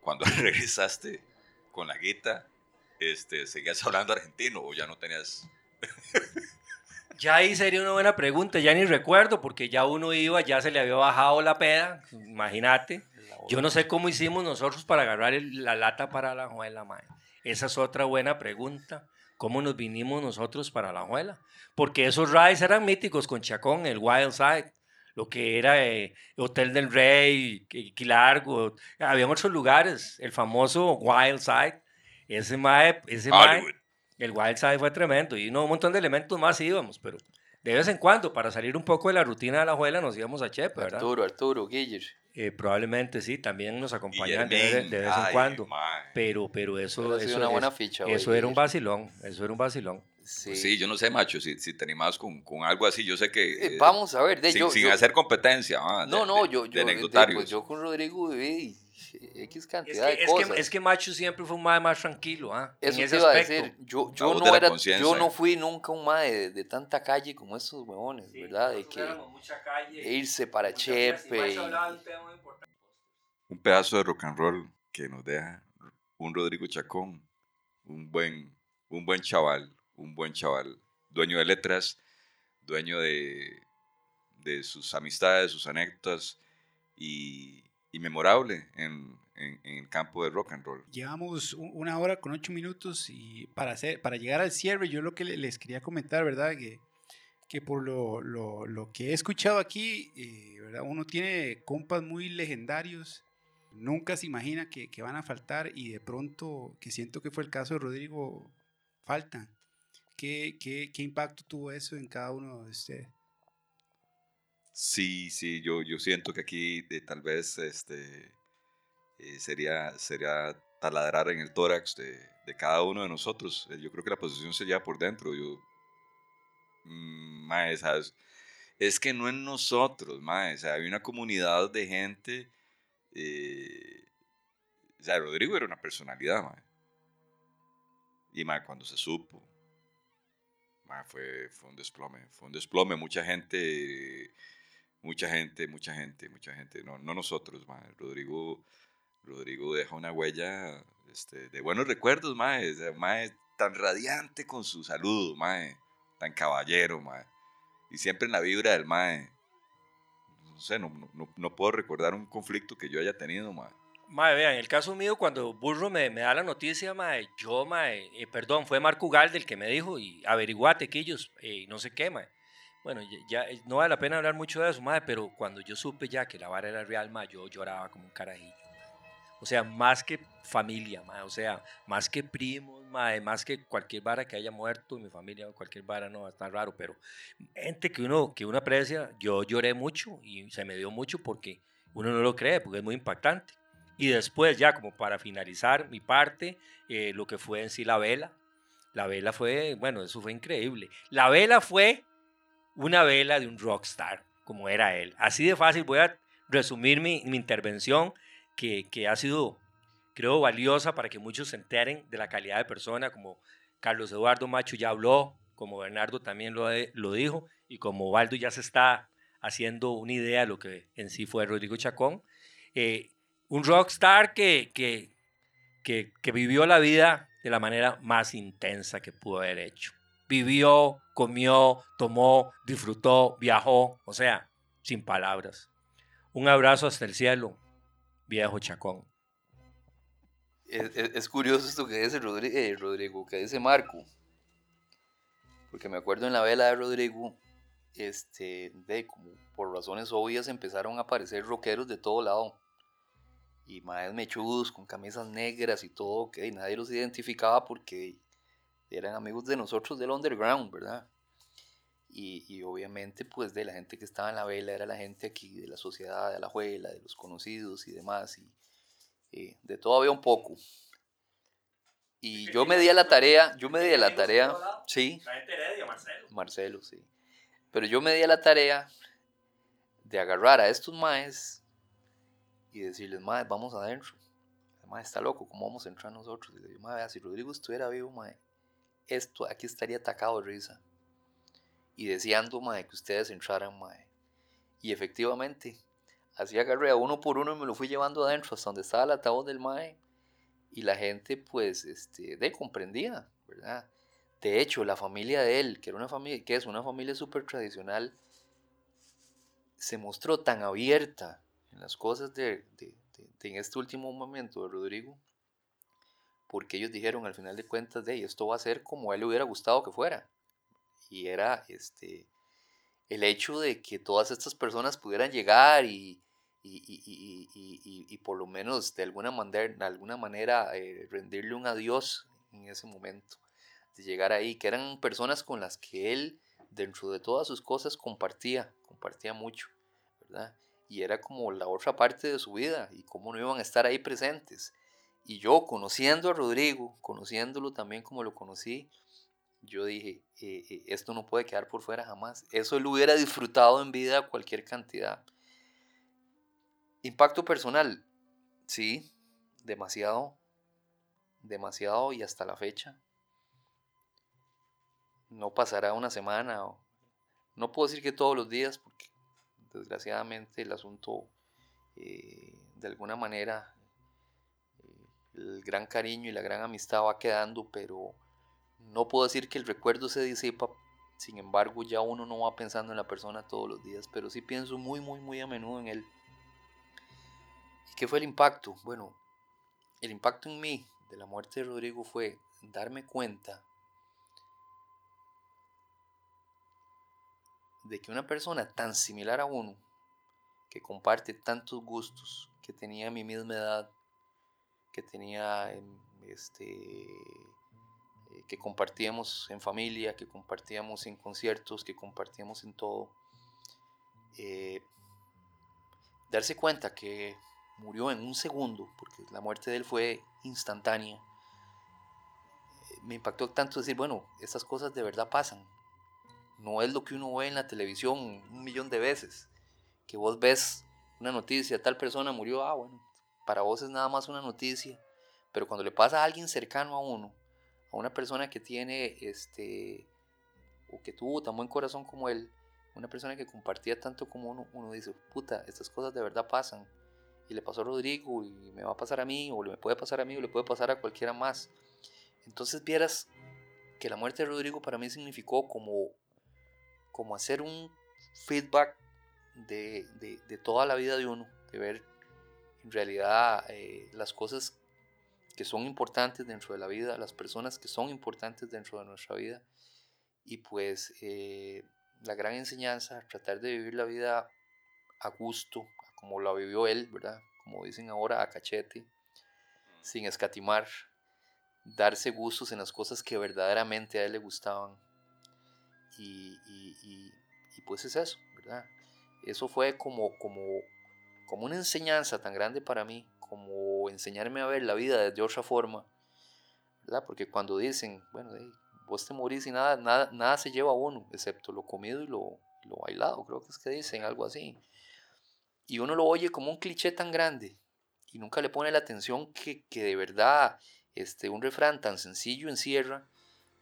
Cuando regresaste con la guita, este, ¿seguías hablando argentino o ya no tenías Ya ahí sería una buena pregunta, ya ni recuerdo, porque ya uno iba, ya se le había bajado la peda, imagínate. Yo no sé cómo hicimos nosotros para agarrar la lata para la juela, mae. Esa es otra buena pregunta. ¿Cómo nos vinimos nosotros para la juela? Porque esos rides eran míticos con Chacón, el Wild Side, lo que era eh, Hotel del Rey, Quilargo, había otros lugares, el famoso Wild Side. Ese mae, ese mae, el Wild Side fue tremendo y no, un montón de elementos más íbamos, pero de vez en cuando, para salir un poco de la rutina de la abuela, nos íbamos a Chepe, ¿verdad? Arturo, Arturo, Guiller. Eh, probablemente sí, también nos acompañaban de, vez- Guillermín, de vez en ay, cuando. Pero, pero eso, eso, una buena es- ficha, eso era un vacilón, eso era un vacilón. Sí. Pues sí, yo no sé, macho, si, si te animas con, con algo así, yo sé que... Eh, eh, vamos a ver, de, sin, yo, sin yo- hacer competencia, ah, de- No, no, de- yo, de yo, de- anecdotarios. pues yo con Rodrigo viví X Es cantidad que, de es, cosas. que, es que Macho siempre fue un mae más tranquilo, ¿ah? Eso en te ese iba a aspecto. decir, yo, yo, no era, yo no fui nunca un mae de, de tanta calle como esos huevones, ¿verdad? De que e irse para Chepe. y- un pedazo de rock and roll que nos deja un Rodrigo Chacón, un buen, un buen chaval, un buen chaval, dueño de letras, dueño de, de sus amistades, sus anécdotas y, y memorable en, en- en el campo de rock and roll. Llevamos una hora con ocho minutos y para, hacer, para llegar al cierre, yo lo que le- les quería comentar, ¿verdad? Que, que por lo, lo- lo que he escuchado aquí, eh, ¿verdad? Uno tiene compas muy legendarios, nunca se imagina que, que van a faltar y de pronto, que siento que fue el caso de Rodrigo, faltan. ¿Qué, qué, qué impacto tuvo eso en cada uno de ustedes? Sí, sí, yo, yo siento que aquí eh, tal vez este, eh, sería, sería taladrar en el tórax de, de cada uno de nosotros. Eh, yo creo que la posición sería por dentro. Yo, mm, mae, ¿sabes? Es que no en nosotros, mae, o sea, hay una comunidad de gente. o sea, Rodrigo era una personalidad, mae. Y mae, cuando se supo, mae, fue, fue un desplome, fue un desplome. Mucha gente mucha gente, mucha gente, mucha gente, no, no nosotros, mae. Rodrigo, Rodrigo deja una huella este, de buenos recuerdos, sea, mae, tan radiante con su saludo, mae, tan caballero, mae, y siempre en la vibra del mae. No sé, no, no- no, puedo recordar un conflicto que yo haya tenido, mae. Mae, vean, en el caso mío, cuando Burro me, me da la noticia, mae, yo, mae, eh, perdón, fue Marco Ugalde el que me dijo, y averiguate que ellos, eh, no sé qué. Bueno, ya, eh, no vale la pena hablar mucho de eso, mae, pero cuando yo supe ya que la vara era real, mae, yo lloraba como un carajillo. O sea, más que familia, mae, o sea, más que primos, mae, más que cualquier vara que haya muerto en mi familia, cualquier vara, no, está raro, pero gente que uno, que uno aprecia, yo lloré mucho y se me dio mucho porque uno no lo cree, porque es muy impactante. Y después, ya como para finalizar mi parte, eh, lo que fue en sí la vela. La vela fue, bueno, eso fue increíble. La vela fue una vela de un rockstar, como era él. Así de fácil voy a resumir mi, mi intervención, que, que ha sido, creo, valiosa para que muchos se enteren de la calidad de persona, como Carlos Eduardo Macho ya habló, como Bernardo también lo, lo dijo, y como Waldo ya se está haciendo una idea de lo que en sí fue Rodrigo Chacón. Eh, un rockstar que, que, que, que vivió la vida de la manera más intensa que pudo haber hecho. Vivió, comió, tomó, disfrutó, viajó, o sea, sin palabras. Un abrazo hasta el cielo, viejo Chacón. Es, curioso esto que dice Rodri- eh, Rodrigo, que dice Marco. Porque me acuerdo en la vela de Rodrigo, este, de por razones obvias empezaron a aparecer rockeros de todo lado. Y más mechudos con camisas negras y todo, que nadie los identificaba porque eran amigos de nosotros del underground, ¿verdad? Y, y obviamente, pues, de la gente que estaba en la vela era la gente aquí, de la sociedad, de la abuela, de los conocidos y demás. Y, eh, de todo había un poco. Y yo me di a la tarea, yo me di a la tarea, sí, Marcelo, sí. Pero yo me di a la tarea de agarrar a estos maes y decirles, maes, vamos adentro. Mae está loco, ¿cómo vamos a entrar nosotros? Y le digo, mae, vea, si Rodrigo estuviera vivo, mae, esto aquí estaría atacado de risa. Y deseando, mae, que ustedes entraran, mae. Y efectivamente, así agarré a uno por uno y me lo fui llevando adentro hasta donde estaba el ataúd del mae. Y la gente, pues, este, de comprendía, ¿verdad? De hecho, la familia de él, que era una familia, que es una familia súper tradicional, se mostró tan abierta en las cosas de, de- de- en este último momento de Rodrigo, porque ellos dijeron al final de cuentas, de esto va a ser como a él le hubiera gustado que fuera. Y era este el hecho de que todas estas personas pudieran llegar y, y, y- y- por lo menos de alguna manera, de alguna manera eh, rendirle un adiós en ese momento, de llegar ahí, que eran personas con las que él dentro de todas sus cosas compartía, compartía mucho, ¿verdad? Y era como la otra parte de su vida y cómo no iban a estar ahí presentes. Y yo, conociendo a Rodrigo, conociéndolo también como lo conocí, yo dije, eh, eh, esto no puede quedar por fuera jamás. Eso lo hubiera disfrutado en vida cualquier cantidad. Impacto personal, sí, demasiado, demasiado y hasta la fecha. No pasará una semana, no puedo decir que todos los días, porque desgraciadamente el asunto eh, de alguna manera el gran cariño y la gran amistad va quedando, pero no puedo decir que el recuerdo se disipa, sin embargo ya uno no va pensando en la persona todos los días, pero sí pienso muy, muy, muy a menudo en él. ¿Y qué fue el impacto? Bueno, el impacto en mí de la muerte de Rodrigo fue darme cuenta de que una persona tan similar a uno, que comparte tantos gustos, que tenía mi misma edad, que tenía este, eh, que compartíamos en familia, que compartíamos en conciertos, que compartíamos en todo. Eh, darse cuenta que murió en un segundo, porque la muerte de él fue instantánea, eh, me impactó tanto decir, bueno, estas cosas de verdad pasan. No es lo que uno ve en la televisión un millón de veces, que vos ves una noticia, tal persona murió, ah, bueno, para vos es nada más una noticia, pero cuando le pasa a alguien cercano a uno, a una persona que tiene este o que tuvo tan buen corazón como él, una persona que compartía tanto como uno, uno dice, puta, estas cosas de verdad pasan. Y le pasó a Rodrigo y me va a pasar a mí, o le puede pasar a mí, o le puede pasar a cualquiera más. Entonces vieras que la muerte de Rodrigo para mí significó como, como hacer un feedback de, de, toda la vida de uno, de ver en realidad eh, las cosas que son importantes dentro de la vida, las personas que son importantes dentro de nuestra vida. Y pues eh, la gran enseñanza, tratar de vivir la vida a gusto, como la vivió él, ¿verdad? Como dicen ahora, a cachete, sin escatimar, darse gustos en las cosas que verdaderamente a él le gustaban. Y, y, y, pues es eso, ¿verdad? Eso fue como, como, como una enseñanza tan grande para mí, como enseñarme a ver la vida de otra forma, ¿verdad? Porque cuando dicen, bueno, vos te morís y nada, nada, nada se lleva a uno, excepto lo comido y lo, lo bailado, creo que es que dicen algo así. Y uno lo oye como un cliché tan grande y nunca le pone la atención que, que de verdad este, un refrán tan sencillo encierra,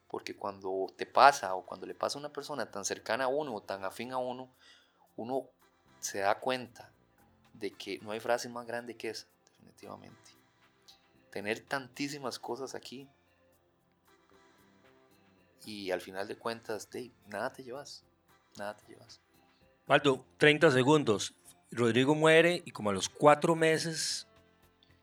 porque cuando te pasa o cuando le pasa a una persona tan cercana a uno o tan afín a uno, uno se da cuenta de que no hay frase más grande que esa definitivamente. Tener tantísimas cosas aquí y al final de cuentas, nada te llevas, nada te llevas. Waldo, 30 segundos. Rodrigo muere y como a los cuatro meses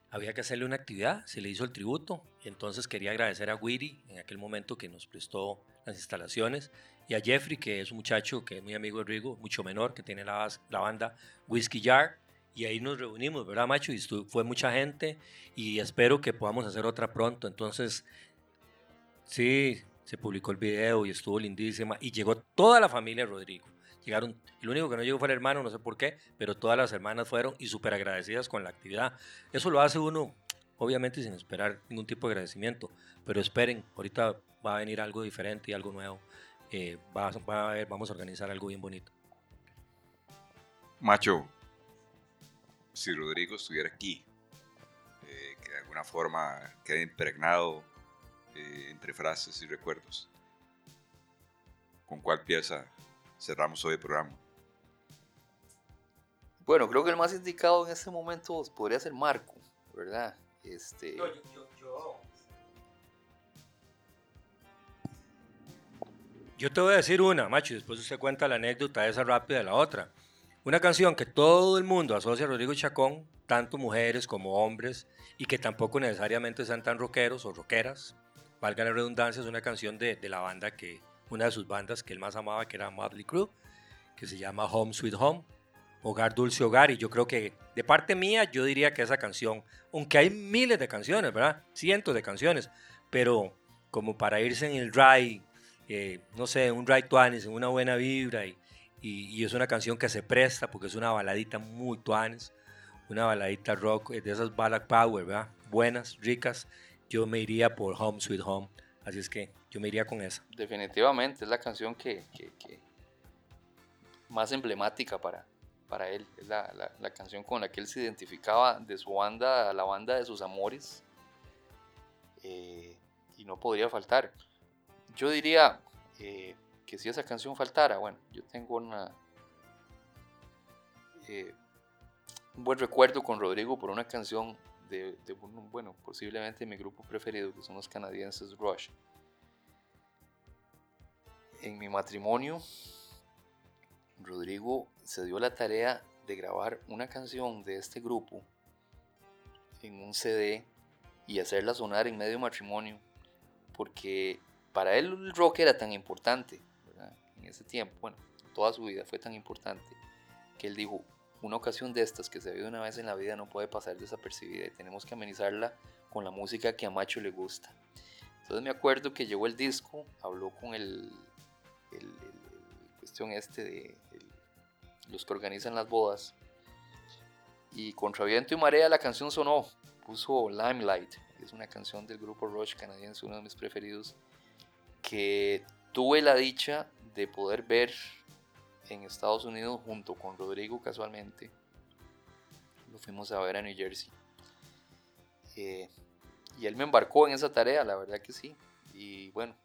había que hacerle una actividad, se le hizo el tributo. Entonces quería agradecer a Wiri en aquel momento que nos prestó las instalaciones y a Jeffrey, que es un muchacho que es muy amigo de Rodrigo, mucho menor, que tiene la, la banda Whiskey Jar y ahí nos reunimos, ¿verdad, Macho? Y fue mucha gente y espero que podamos hacer otra pronto. Entonces, sí, se publicó el video y estuvo lindísima y llegó toda la familia Rodrigo. Llegaron, el único que no llegó fue el hermano, no sé por qué, pero todas las hermanas fueron y súper agradecidas con la actividad. Eso lo hace uno, obviamente sin esperar ningún tipo de agradecimiento, pero esperen, ahorita va a venir algo diferente y algo nuevo. Eh, va, va a ver, vamos a organizar algo bien bonito. Macho, si Rodrigo estuviera aquí, eh, que de alguna forma quede impregnado eh, entre frases y recuerdos. ¿Con cuál pieza cerramos hoy el programa? Bueno, creo que el más indicado en este momento podría ser Marco, ¿verdad? Este... Yo, yo, yo, yo te voy a decir una, macho, y después usted cuenta la anécdota esa rápida de la otra. Una canción que todo el mundo asocia a Rodrigo Chacón, tanto mujeres como hombres, y que tampoco necesariamente sean tan rockeros o rockeras. Valga la redundancia, es una canción de, la banda que, una de sus bandas que él más amaba, que era Motley Crue, que se llama Home Sweet Home, Hogar Dulce Hogar, y yo creo que de parte mía yo diría que esa canción, aunque hay miles de canciones, ¿verdad? Cientos de canciones, pero como para irse en el dry eh, no sé, un right tuanes, en una buena vibra y, y, es una canción que se presta porque es una baladita muy tuanes, una baladita rock, de esas ballad power, ¿verdad? Buenas, ricas. Yo me iría por Home Sweet Home, así es que yo me iría con esa. Definitivamente, es la canción que, más emblemática para, para él. Es la, la, canción con la que él se identificaba de su banda, la banda de sus amores. Eh, y no podría faltar. Yo diría eh, que si esa canción faltara, bueno, yo tengo una, eh, un buen recuerdo con Rodrigo por una canción de, de, bueno, posiblemente mi grupo preferido, que son los canadienses Rush. En mi matrimonio, Rodrigo se dio la tarea de grabar una canción de este grupo en un CD y hacerla sonar en medio matrimonio, porque para él el rock era tan importante, en ese tiempo, bueno, toda su vida fue tan importante, que él dijo, una ocasión de estas que se vive una vez en la vida no puede pasar desapercibida y tenemos que amenizarla con la música que a Macho le gusta. Entonces me acuerdo que llegó el disco, habló con el, el, cuestión este de los que organizan las bodas y contra viento y marea la canción sonó, puso Limelight, es una canción del grupo Rush canadiense, uno de mis preferidos, que tuve la dicha de poder ver en Estados Unidos junto con Rodrigo casualmente. Lo fuimos a ver a New Jersey. Eh, y él me embarcó en esa tarea, la verdad que sí. Y bueno,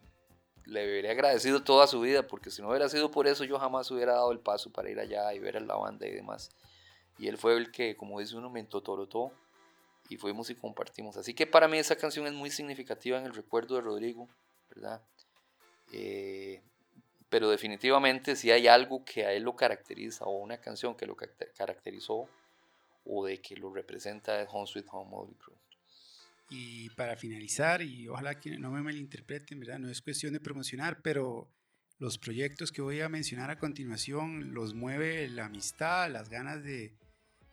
le hubiera agradecido toda su vida, porque si no hubiera sido por eso, yo jamás hubiera dado el paso para ir allá y ver a la banda y demás. Y él fue el que, como dice uno, me entotorotó y fuimos y compartimos. Así que para mí esa canción es muy significativa en el recuerdo de Rodrigo, ¿verdad? Eh, pero definitivamente si hay algo que a él lo caracteriza o una canción que lo caracterizó o de que lo representa es Home Sweet Home Motley Crue. Y para finalizar, y ojalá que no me malinterpreten, ¿verdad? No es cuestión de promocionar, pero los proyectos que voy a mencionar a continuación los mueve la amistad, las ganas de,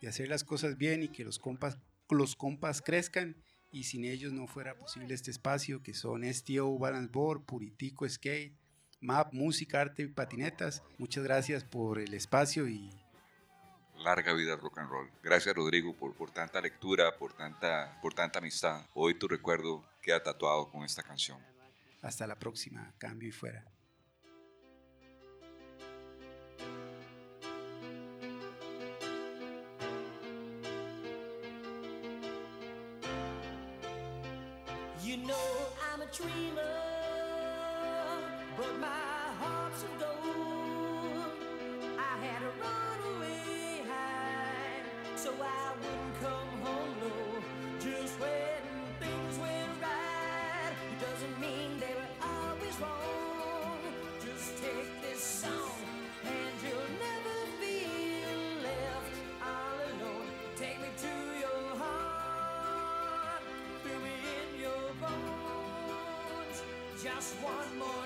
de hacer las cosas bien y que los compas, los compas crezcan y sin ellos no fuera posible este espacio que son STO Balance Board, Puritico Skate, MAP, Música, Arte y Patinetas. Muchas gracias por el espacio y... Larga vida rock and roll. Gracias Rodrigo por, por tanta lectura, por tanta, por tanta amistad. Hoy tu recuerdo queda tatuado con esta canción. Hasta la próxima. Cambio y fuera. You know I'm a dreamer. but my heart's of gold. I had a runaway high, so I wouldn't come home No, Just when things went right, it doesn't mean they were always wrong. Just take this song, and you'll never be left all alone. Take me to your heart, fill me in your bones. Just one more.